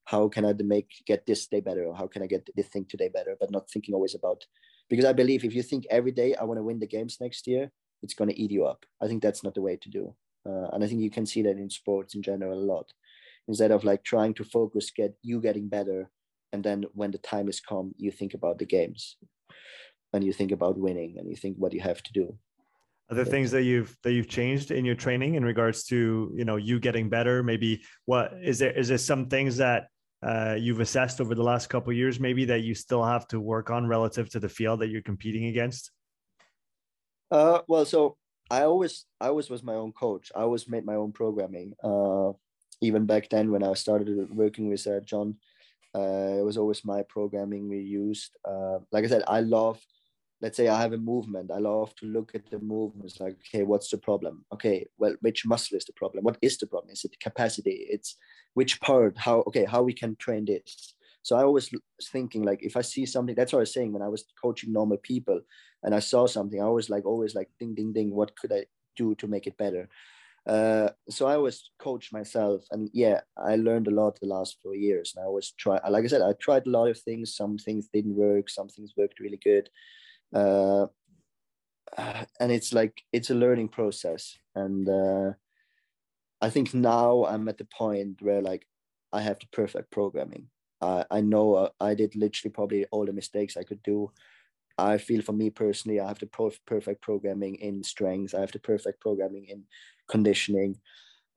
how can i make get this day better or how can i get this thing today better but not thinking always about because i believe if you think every day i want to win the games next year it's going to eat you up. I think that's not the way to do. Uh, and i think you can see that in sports in general a lot. Instead of like trying to focus get you getting better and then when the time is come you think about the games and you think about winning and you think what you have to do. Are there things that you've that you've changed in your training in regards to you know you getting better maybe what is there is there some things that uh, you've assessed over the last couple years maybe that you still have to work on relative to the field that you're competing against? Uh, well so i always i always was my own coach. I always made my own programming. Uh, even back then when i started working with uh, john it was always my programming we used uh, like i said i love let's say I have a movement, I love to look at the movements like, okay, what's the problem? Okay, well, which muscle is the problem? What is the problem? Is it capacity? It's which part, how, okay, how we can train this. So I always thinking like, if I see something, that's what I was saying when I was coaching normal people and I saw something, I was like, always like, ding, ding, ding, what could I do to make it better? Uh, so I always coach myself, and yeah, I learned a lot the last four years. And I always try, like I said, I tried a lot of things. Some things didn't work, some things worked really good uh, and it's like it's a learning process and uh, i think now i'm at the point where like i have the perfect programming i know uh, i did literally probably all the mistakes i could do i feel for me personally i have the pro- perfect programming in strength i have the perfect programming in conditioning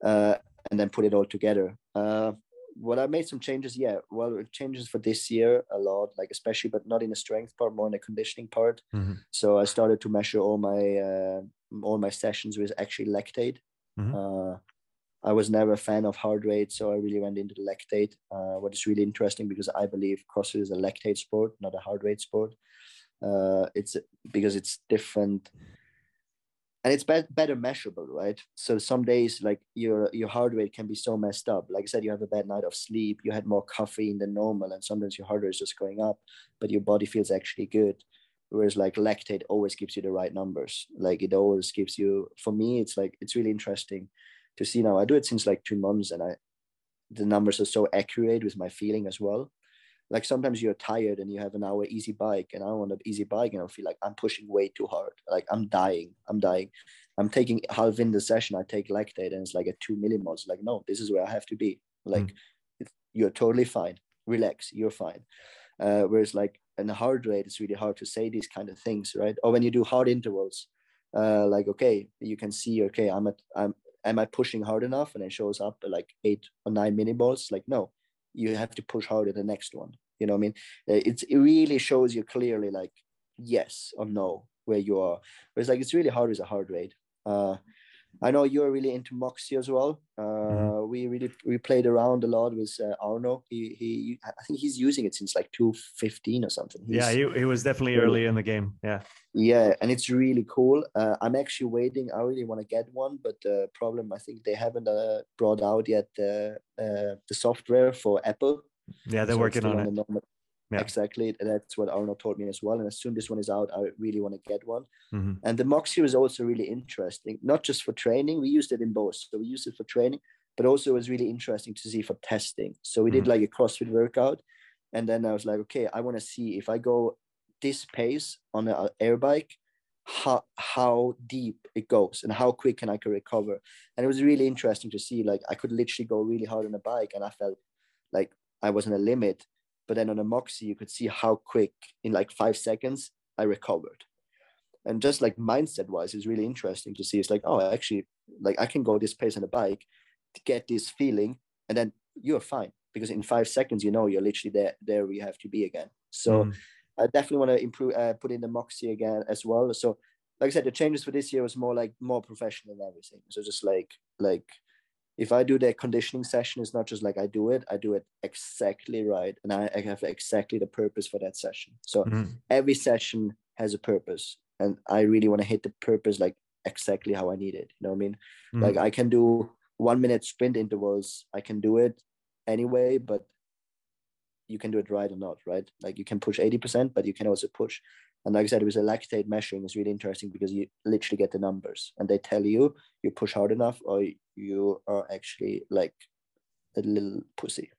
uh, and then put it all together uh, what I made some changes, yeah. Well, changes for this year a lot, like especially, but not in the strength part, more in the conditioning part. Mm-hmm. So I started to measure all my uh, all my sessions with actually lactate. Mm-hmm. Uh, I was never a fan of heart rate, so I really went into the lactate. Uh, what is really interesting because I believe CrossFit is a lactate sport, not a heart rate sport. Uh, it's because it's different. And it's be- better measurable right? So some days like your your heart rate can be so messed up. Like i said you have a bad night of sleep you had more caffeine than normal and sometimes your heart rate is just going up but your body feels actually good. Whereas like lactate always gives you the right numbers. Like it always gives you for me it's like it's really interesting to see now. I do it since like two months and i the numbers are so accurate with my feeling as well like sometimes you're tired and you have an hour easy bike and I want an easy bike and I feel like I'm pushing way too hard. Like I'm dying. I'm dying. I'm taking half in the session. I take lactate and it's like a two millimoles. Like, no, this is where I have to be. Like mm. you're totally fine. Relax. You're fine. Uh, whereas like in a heart rate, it's really hard to say these kind of things, right? Or when you do hard intervals, uh, like, okay, you can see, okay, I'm at, I'm, am I pushing hard enough? And it shows up like eight or nine millimoles. Like, no, you have to push harder the next one. You know i mean? Uh, it's, it really shows you clearly like yes or no where you are. It's like it's really hard with a heart rate. Uh, i know you're really into Moxy as well uh, mm-hmm. we really we played around a lot with uh, Arno. He he I think he's using it since like two fifteen or something. He's, yeah, he, he was definitely really, early in the game. Yeah. Yeah, and it's really cool. Uh, I'm actually waiting. I really want to get one, but the problem I think they haven't uh, brought out yet the uh, the software for Apple. Yeah, they're so working on, it. Normal, yeah. Exactly. That's what Arno told me as well. And as soon as this one is out, I really want to get one. Mm-hmm. And the Moxy was also really interesting, not just for training. We used it in both. So we used it for training, but also it was really interesting to see for testing. So we mm-hmm. did like a CrossFit workout. And then I was like, okay, I want to see if I go this pace on an air bike, how, how deep it goes and how quick can I can recover. And it was really interesting to see, like I could literally go really hard on a bike and I felt like I was in a limit but then on a Moxy, you could see how quick in like five seconds I recovered. And just like mindset wise, it's really interesting to see. It's like, oh, actually, like I can go this pace on a bike to get this feeling, and then you're fine because in five seconds, you know, you're literally there, there where you have to be again. So mm. I definitely want to improve, uh, put in the Moxy again as well. So, like I said, the changes for this year was more like more professional and everything. So just like, like if I do the conditioning session, it's not just like I do it, I do it exactly right. And I, I have exactly the purpose for that session. So mm-hmm. every session has a purpose. And I really want to hit the purpose like exactly how I need it. You know what I mean? Mm-hmm. Like I can do one minute sprint intervals, I can do it anyway, but you can do it right or not, right? Like you can push 80%, but you can also push and like I said, it was a lactate measuring is really interesting because you literally get the numbers and they tell you you push hard enough or you are actually like a little pussy.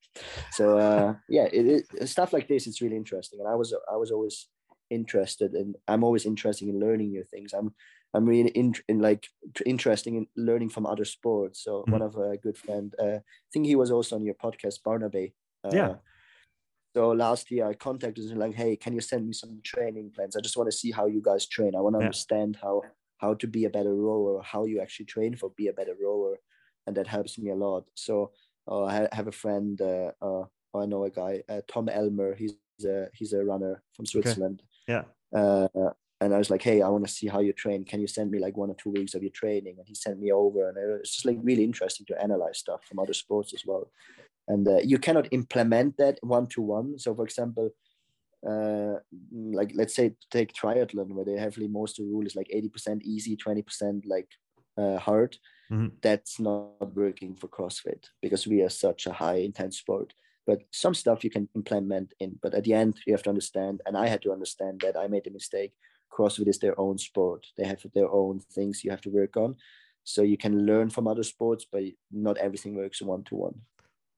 So uh, yeah, it, it, stuff like this is really interesting. And I was I was always interested and I'm always interested in learning new things. I'm I'm really in, in like interesting in learning from other sports. So mm-hmm. one of a good friend, uh, I think he was also on your podcast, Barnaby. Uh, yeah so last year I contacted him like, hey, can you send me some training plans? I just want to see how you guys train. I want to yeah. understand how how to be a better rower, how you actually train for be a better rower, and that helps me a lot. So uh, I have a friend, uh, uh, I know a guy, uh, Tom Elmer. He's a he's a runner from Switzerland. Okay. Yeah. Uh, and I was like, hey, I want to see how you train. Can you send me like one or two weeks of your training? And he sent me over, and it's just like really interesting to analyze stuff from other sports as well and uh, you cannot implement that one to one so for example uh, like let's say take triathlon where they heavily most of the rule is like 80% easy 20% like uh, hard. Mm-hmm. that's not working for crossfit because we are such a high intense sport. But some stuff you can implement in. But at the end you have to understand and i had to understand that i made a mistake. Crossfit is their own sport. They have their own things you have to work on. So you can learn from other sports but not everything works one to one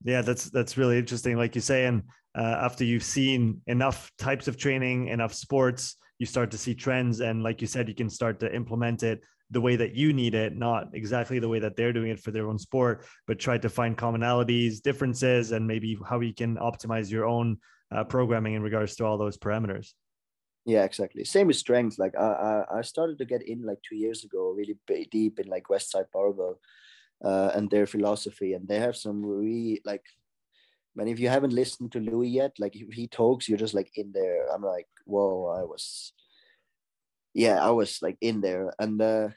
yeah, that's that's really interesting. Like you say, and uh, after you've seen enough types of training, enough sports, you start to see trends, and like you said, you can start to implement it the way that you need it, not exactly the way that they're doing it for their own sport, but try to find commonalities, differences, and maybe how you can optimize your own uh, programming in regards to all those parameters. Yeah, exactly. Same with strength. Like I, I started to get in like two years ago, really deep in like Westside Barbell uh, and their philosophy. And they have some really like, man, if you haven't listened to Louie yet, like if he talks, you're just like in there. I'm like, whoa, I was, yeah, I was like in there. And, uh,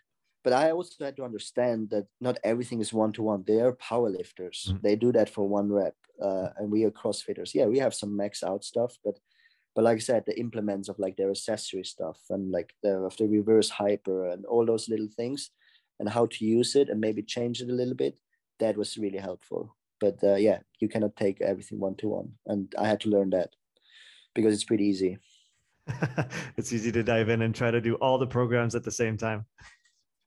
but I also had to understand that not everything is one to one. They are powerlifters. Mm-hmm. They do that for one rep, uh, and we are CrossFitters. Yeah, we have some max out stuff, but but like I said, the implements of like their accessory stuff and like the of the reverse hyper and all those little things, and how to use it and maybe change it a little bit that was really helpful. But uh, yeah you cannot take everything one to one and i had to learn that because it's pretty easy. It's easy to dive in and try to do all the programs at the same time.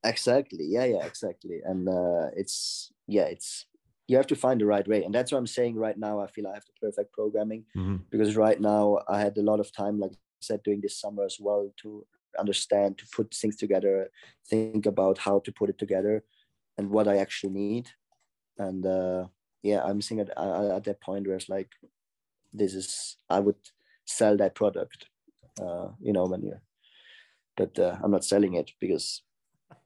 Exactly. Yeah yeah exactly. And uh, it's yeah it's you have to find the right way. And that's what i'm saying right now i feel i have the perfect programming mm-hmm. because right now i had a lot of time like i said doing this summer as well to understand to put things together think about how to put it together and what i actually need. And uh yeah i'm seeing at, at that point where it's like this is i would sell that product uh you know when you but uh, i'm not selling it because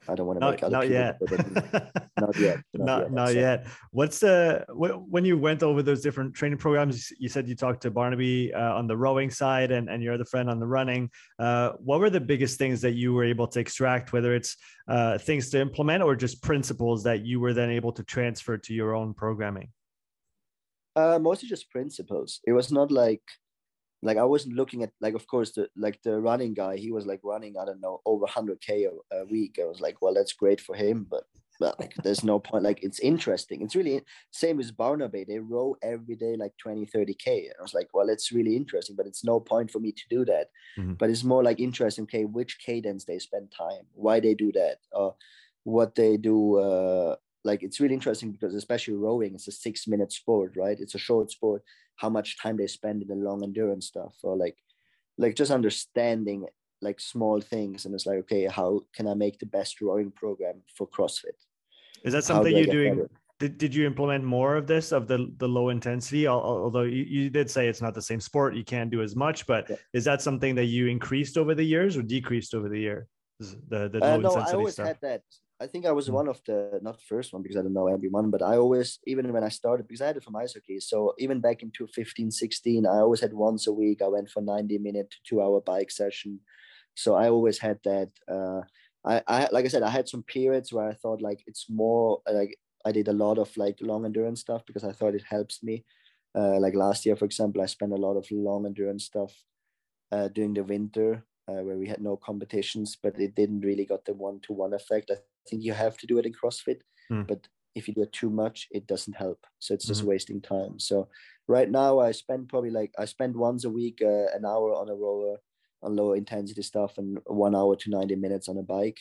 I don't want to make other not yet. not yet. not, not yet. Not so. yet. What's the when you went over those different training programs? You said you talked to Barnaby uh, on the rowing side and and your other friend on the running. Uh, what were the biggest things that you were able to extract? Whether it's uh, things to implement or just principles that you were then able to transfer to your own programming. Uh, mostly just principles. It was not like like I wasn't looking at like of course the like the running guy he was like running I don't know over 100k a, a week. I was like well that's great for him but but like there's no point like it's interesting. It's really same as Barnaby they row every day like 20 30k I was like well it's really interesting but it's no point for me to do that. Mm-hmm. but it's more like interesting okay which cadence they spend time why they do that or what they do uh like it's really interesting because especially rowing it's a six minute sport right? It's a short sport how much time they spend in the long endurance stuff or like like just understanding like small things and it's like okay how can i make the best rowing program for crossfit is that something you're doing did, did you implement more of this of the the low intensity although you, you did say it's not the same sport you can't do as much but yeah. is that something that you increased over the years or decreased over the year the, the uh, low no, intensity I always stuff? had that I think I was mm. one of the not first one because I don't know everyone, but I always even when I started because I had it from ice hockey. So even back in 2015, 16, I always had once a week. I went for 90 minute to two hour bike session. So I always had that. Uh, I, I like I said, I had some periods where I thought like it's more like I did a lot of like long endurance stuff because I thought it helps me. Uh, like last year, for example, I spent a lot of long endurance stuff uh, during the winter uh, where we had no competitions, but it didn't really got the one to one effect. I think you have to do it in CrossFit, mm. but if you do it too much, it doesn't help. So it's just mm-hmm. wasting time. So right now, I spend probably like I spend once a week uh, an hour on a rower on low intensity stuff and one hour to 90 minutes on a bike.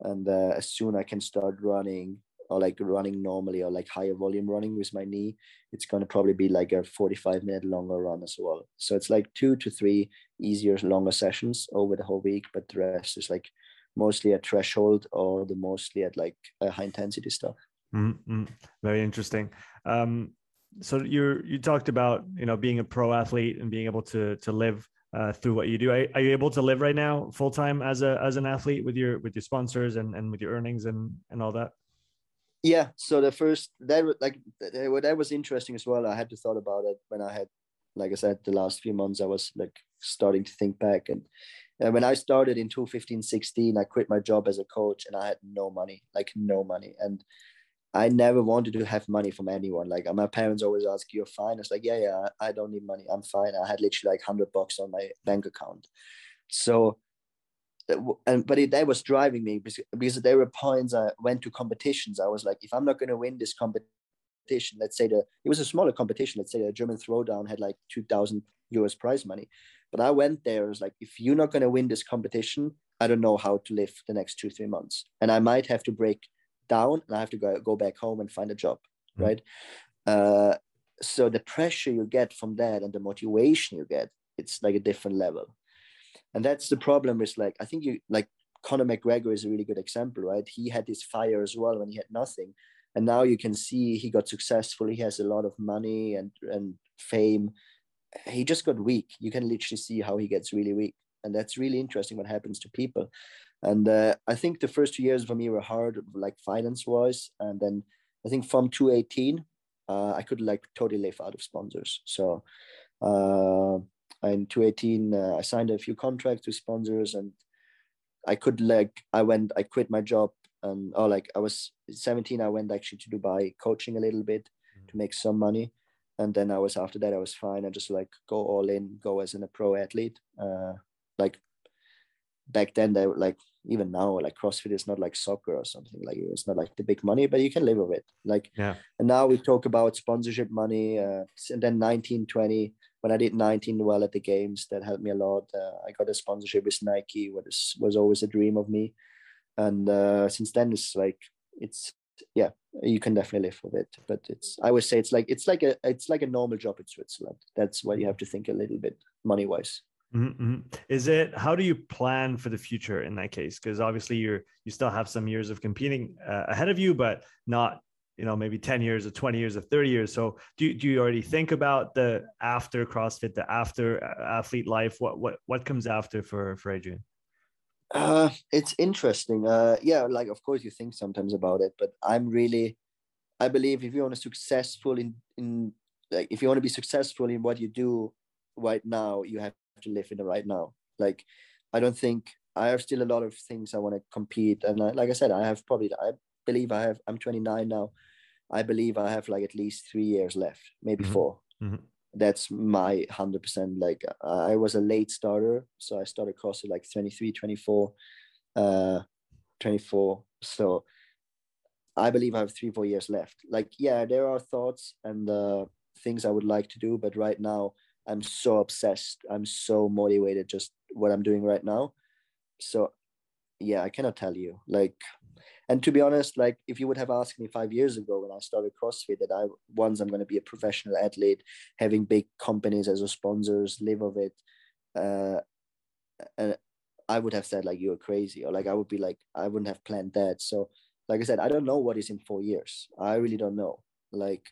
And uh, as soon I can start running or like running normally or like higher volume running with my knee, it's going to probably be like a 45 minute longer run as well. So it's like two to three easier, longer sessions over the whole week, but the rest is like mostly at threshold or the mostly at like high intensity stuff. Mm-hmm. Very interesting. Um, so you you talked about you know being a pro athlete and being able to to live uh, through what you do. Are, are, you able to live right now full time as a as an athlete with your with your sponsors and and with your earnings and and all that? Yeah. So the first that like that, that was interesting as well. I had to thought about it when I had, like I said, the last few months I was like starting to think back and and when I started in 2015, 16, I quit my job as a coach and I had no money, like no money. And I never wanted to have money from anyone. Like my parents always ask, "You're fine." It's like, yeah, yeah, I don't need money. I'm fine. I had literally like hundred bucks on my bank account. So, uh, and but it, that was driving me because, because there were points I went to competitions. I was like, if I'm not going to win this competition, let's say the it was a smaller competition. Let's say the German throwdown had like two thousand US prize money. But I went there, I was like, if you're not going to win this competition, I don't know how to live the next two, three months. And I might have to break down and I have to go, go back home and find a job. Mm-hmm. Right. Uh, so the pressure you get from that and the motivation you get, it's like a different level. And that's the problem is like, I think you like Conor McGregor is a really good example, right? He had this fire as well when he had nothing. And now you can see he got successful. He has a lot of money and, and fame he just got weak. You can literally see how he gets really weak, and that's really interesting what happens to people. And uh, I think the first two years for me were hard, like finance wise, and then I think from 2018, uh, I could like totally live out of sponsors. So uh, in 2018, uh, I signed a few contracts with sponsors, and I could like I went, I quit my job, and oh, like I was 17, I went actually to Dubai coaching a little bit mm-hmm. to make some money and then I was after that I was fine. I just like go all in, go as in a pro athlete. Uh, like back then, they like even now like CrossFit is not like soccer or something. Like it's not like the big money, but you can live with it. Like yeah. And now we talk about sponsorship money. Uh, and then 19, 20, when I did 19 well at the games, that helped me a lot. Uh, I got a sponsorship with Nike, was was always a dream of me. And uh, since then, it's like it's yeah you can definitely live with it. But it's i would say it's like it's like a it's like a normal job in switzerland. That's why you have to think a little bit money wise mm-hmm. is it how do you plan for the future in that case? Because obviously you're you still have some years of competing uh, ahead of you but not you know maybe 10 years or 20 years or 30 years. So do you, do you already think about the after crossfit the after uh, athlete life? What what what comes after for for adrian uh, it's interesting. Uh, yeah, like of course you think sometimes about it, but I'm really I believe if you want to successful in in like if you want to be successful in what you do right now, you have to live in the right now. Like I don't think I have still a lot of things I want to compete, and I, like I said, I have probably I believe I have I'm 29 now. I believe I have like at least three years left, maybe mm-hmm. 4 mm-hmm. That's my hundred percent. Like I was a late starter, so I started CrossFit like 23, 24, uh, 24. So I believe I have three, four years left. Like, yeah, there are thoughts and uh, things I would like to do, but right now I'm so obsessed. I'm so motivated just what I'm doing right now. So, yeah, I cannot tell you. Like, and to be honest, like if you would have asked me five years ago when I started CrossFit that I once I'm going to be a professional athlete, having big companies as a sponsors, live of it, uh, and I would have said like you're crazy, or like I would be like I wouldn't have planned that. So like I said, I don't know what is in four years. I really don't know. Like,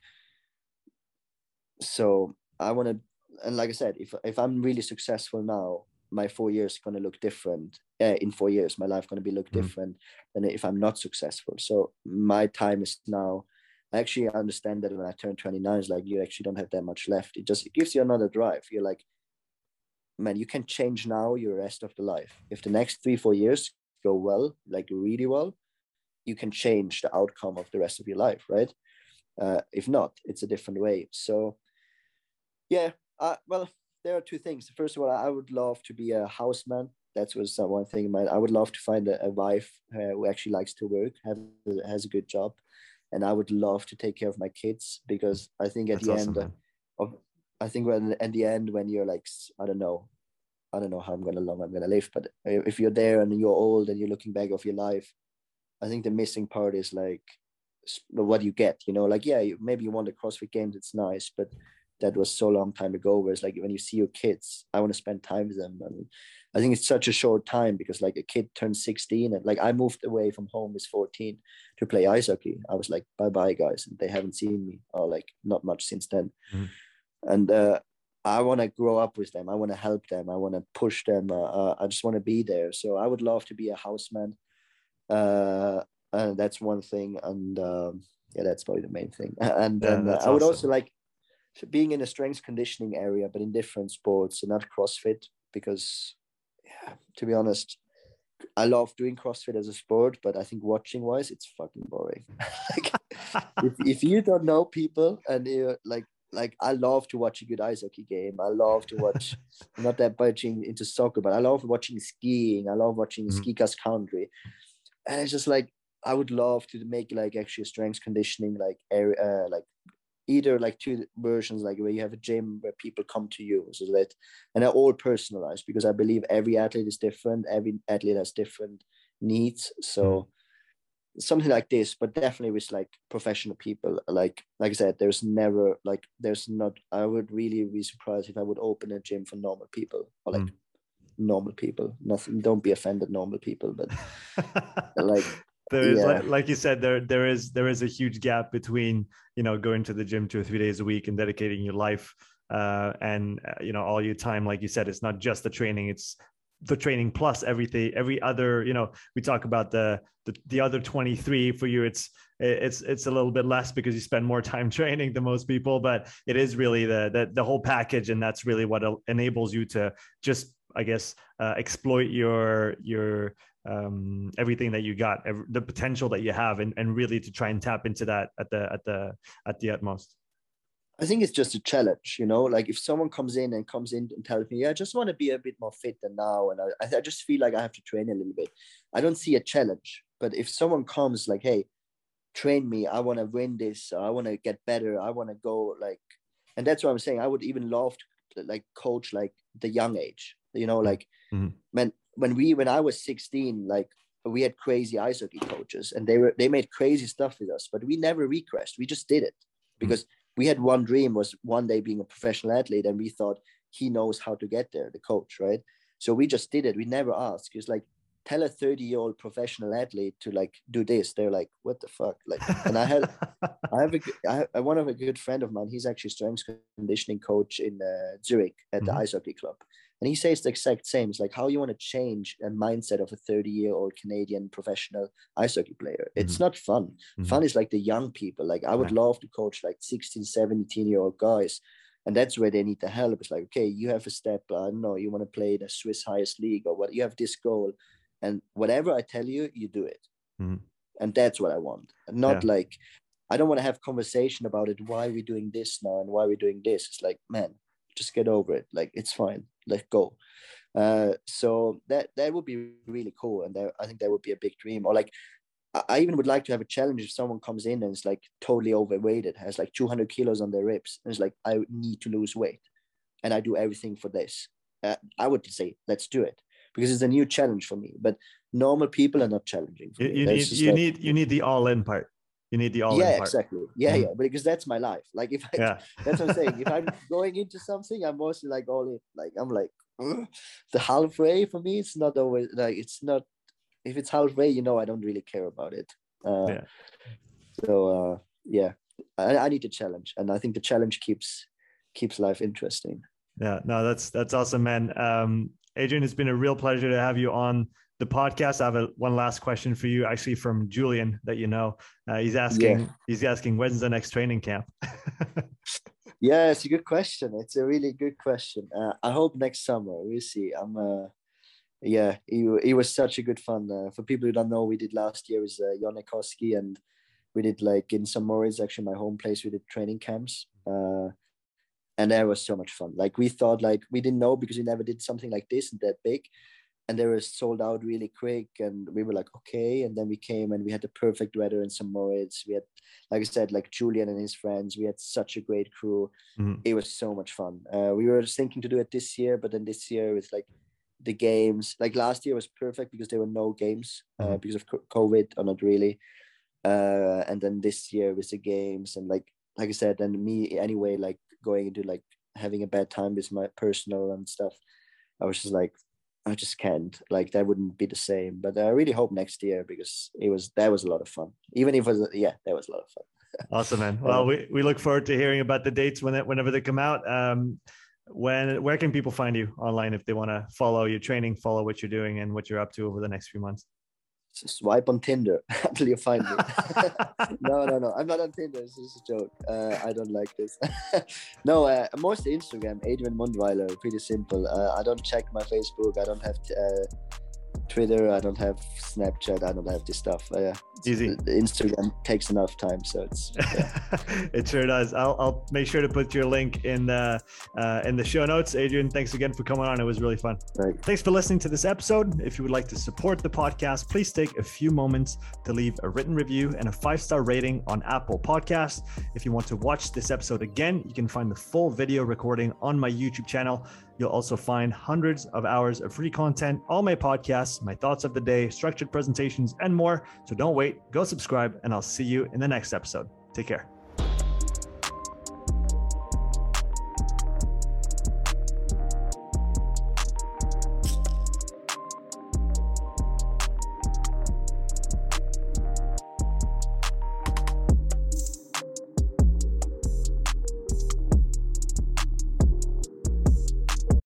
so I want to, and like I said, if if I'm really successful now, my four years going to look different. Uh, in four years, my life going to be look mm. different than if I'm not successful. So my time is now. I actually understand that when I turn 29, it's like you actually don't have that much left. It just it gives you another drive. You're like, man, you can change now your rest of the life. If the next three, four years go well, like really well, you can change the outcome of the rest of your life, right? Uh, if not, it's a different way. So, yeah, uh, well, there are two things. First of all, I would love to be a houseman. That was one thing. I would love to find a, a wife uh, who actually likes to work, have has a good job, and I would love to take care of my kids because I think at That's the awesome, end of, I think when at the end when you're like I don't know, I don't know how I'm gonna long I'm gonna live, but if you're there and you're old and you're looking back of your life, I think the missing part is like what you get. You know, like yeah, maybe you want the CrossFit Games, it's nice, but that was so long time ago. Whereas like when you see your kids, I want to spend time with them. And I think it's such a short time because like a kid turns 16 and like I moved away from home is 14 to play ice hockey. I was like, bye bye guys. And they haven't seen me or like not much since then. Mm-hmm. And uh, I want to grow up with them. I want to help them. I want to push them. Uh, uh, I just want to be there. So I would love to be a houseman uh, and that's one thing and um, yeah that's probably the main thing and then uh, i would awesome. also like being in a strength conditioning area but in different sports and not crossfit because yeah to be honest i love doing crossfit as a sport but i think watching wise it's fucking boring like, if, if you don't know people and you're like like I love to watch a good ice hockey game. I love to watch not that much into soccer, but I love watching skiing. I love watching mm-hmm. ski cross country and it's just like I would love to make like actually strength conditioning like area uh, like either like two versions like where you have a gym where people come to you so that and they're all personalized because I believe every athlete is different every athlete has different needs so mm. something like this but definitely with like professional people like like I said there's never like there's not I would really be surprised if I would open a gym for normal people or like mm normal people. Nothing. Don't be offended, normal people. But like there is yeah. like, like, you said there there is there is a huge gap between you know going to the gym two or three days a week and dedicating your life uh, and uh, you know all your time like you said it's not just the training it's the training plus everything every other you know we talk about the the, the other 23 for you it's it's it's a little bit less because you spend more time training than most people but it is really the the, the whole package and that's really what enables you to just I guess, uh, exploit your your um, everything that you got, every, the potential that you have, and, and really to try and tap into that at the at the at the utmost. I think it's just a challenge, you know. Like if someone comes in and comes in and tells me, "Yeah, I just want to be a bit more fit than now," and I, I just feel like I have to train a little bit. I don't see a challenge, but if someone comes like, "Hey, train me. I want to win this. I want to get better. I want to go like," and that's what I'm saying. I would even love to like coach like the young age you know, like mm-hmm. when when we when I was 16, like we had crazy ice hockey coaches and they were they made crazy stuff with us, but we never regressed. We just did it mm-hmm. because we had one dream was one day being a professional athlete, and we thought he knows how to get there, the coach, right? So we just did it. We never asked. It's like tell a 30 year old professional athlete to like do this they're like what the fuck like and i had i have a I, have, one of a good friend of mine he's actually strength conditioning coach in uh, zurich at mm-hmm. the ice hockey club And he says the exact same. It's like how you want to change a mindset of a 30 year old Canadian professional ice hockey player. It's mm-hmm. not fun. Mm-hmm. Fun is like the young people. Like I would yeah. love to coach like 16, 17 year old guys. And that's where they need the help. It's like, okay, you have a step, I don't know, you want to play the Swiss highest league or what, you have this goal. And whatever I tell you, you do it. Mm-hmm. And that's what I want. Not yeah. like, I don't want to have conversation about it. Why are we doing this now? And why are we doing this? It's like, man, just get over it. Like, it's fine let go. Uh, so that that would be really cool, and that, I think that would be a big dream. Or like, I even would like to have a challenge if someone comes in and is like totally overweighted, has like 200 kilos on their ribs, and it's like I need to lose weight, and I do everything for this. Uh, I would say let's do it because it's a new challenge for me. But normal people are not challenging. you, you need you like, need you need the all in part. You need the all. Yeah, exactly. Yeah, mm-hmm. yeah. Because that's my life. Like if I, yeah. that's what I'm saying. If I'm going into something, I'm mostly like all in. Like I'm like the halfway for me. It's not always like it's not. If it's halfway, you know, I don't really care about it. Uh, yeah. So uh, yeah, I, I need a challenge, and I think the challenge keeps keeps life interesting. Yeah, no, that's that's awesome, man. Um, Adrian, it's been a real pleasure to have you on the podcast. I have a, one last question for you, actually from Julian that you know. Uh, he's asking, yeah. he's asking, when's the next training camp? yeah, it's a good question. It's a really good question. Uh, I hope next summer. We'll see. I'm. Uh, yeah, he, he was such a good fun. Uh, for people who don't know, we did last year was uh, and we did like in St. Moritz, actually my home place. We did training camps. Uh, and that was so much fun. Like we thought, like we didn't know because we never did something like this and that big and they were sold out really quick and we were like okay and then we came and we had the perfect weather in St. Moritz we had like I said like Julian and his friends we had such a great crew mm-hmm. it was so much fun uh, we were thinking to do it this year but then this year with like the games like last year was perfect because there were no games uh, mm-hmm. because of COVID or not really uh, and then this year with the games and like like I said and me anyway like going into like having a bad time with my personal and stuff I was just like I just can't. Like that wouldn't be the same. But I really hope next year because it was that was a lot of fun. Even if it was yeah, that was a lot of fun. awesome, man. Well, we, we look forward to hearing about the dates when it, whenever they come out. Um, when where can people find you online if they want to follow your training, follow what you're doing, and what you're up to over the next few months? Swipe on Tinder until you find me. no, no, no. I'm not on Tinder. This is a joke. Uh, I don't like this. no, uh, mostly Instagram. Adrian Mundwiler. Pretty simple. Uh, I don't check my Facebook. I don't have uh, Twitter. I don't have Snapchat. I don't have this stuff. Uh, Easy. Instagram takes enough time, so it's. Yeah. it sure does. I'll, I'll make sure to put your link in the uh, in the show notes. Adrian, thanks again for coming on. It was really fun. Right. Thanks for listening to this episode. If you would like to support the podcast, please take a few moments to leave a written review and a five star rating on Apple Podcast. If you want to watch this episode again, you can find the full video recording on my YouTube channel. You'll also find hundreds of hours of free content, all my podcasts, my thoughts of the day, structured presentations, and more. So don't wait, go subscribe, and I'll see you in the next episode. Take care.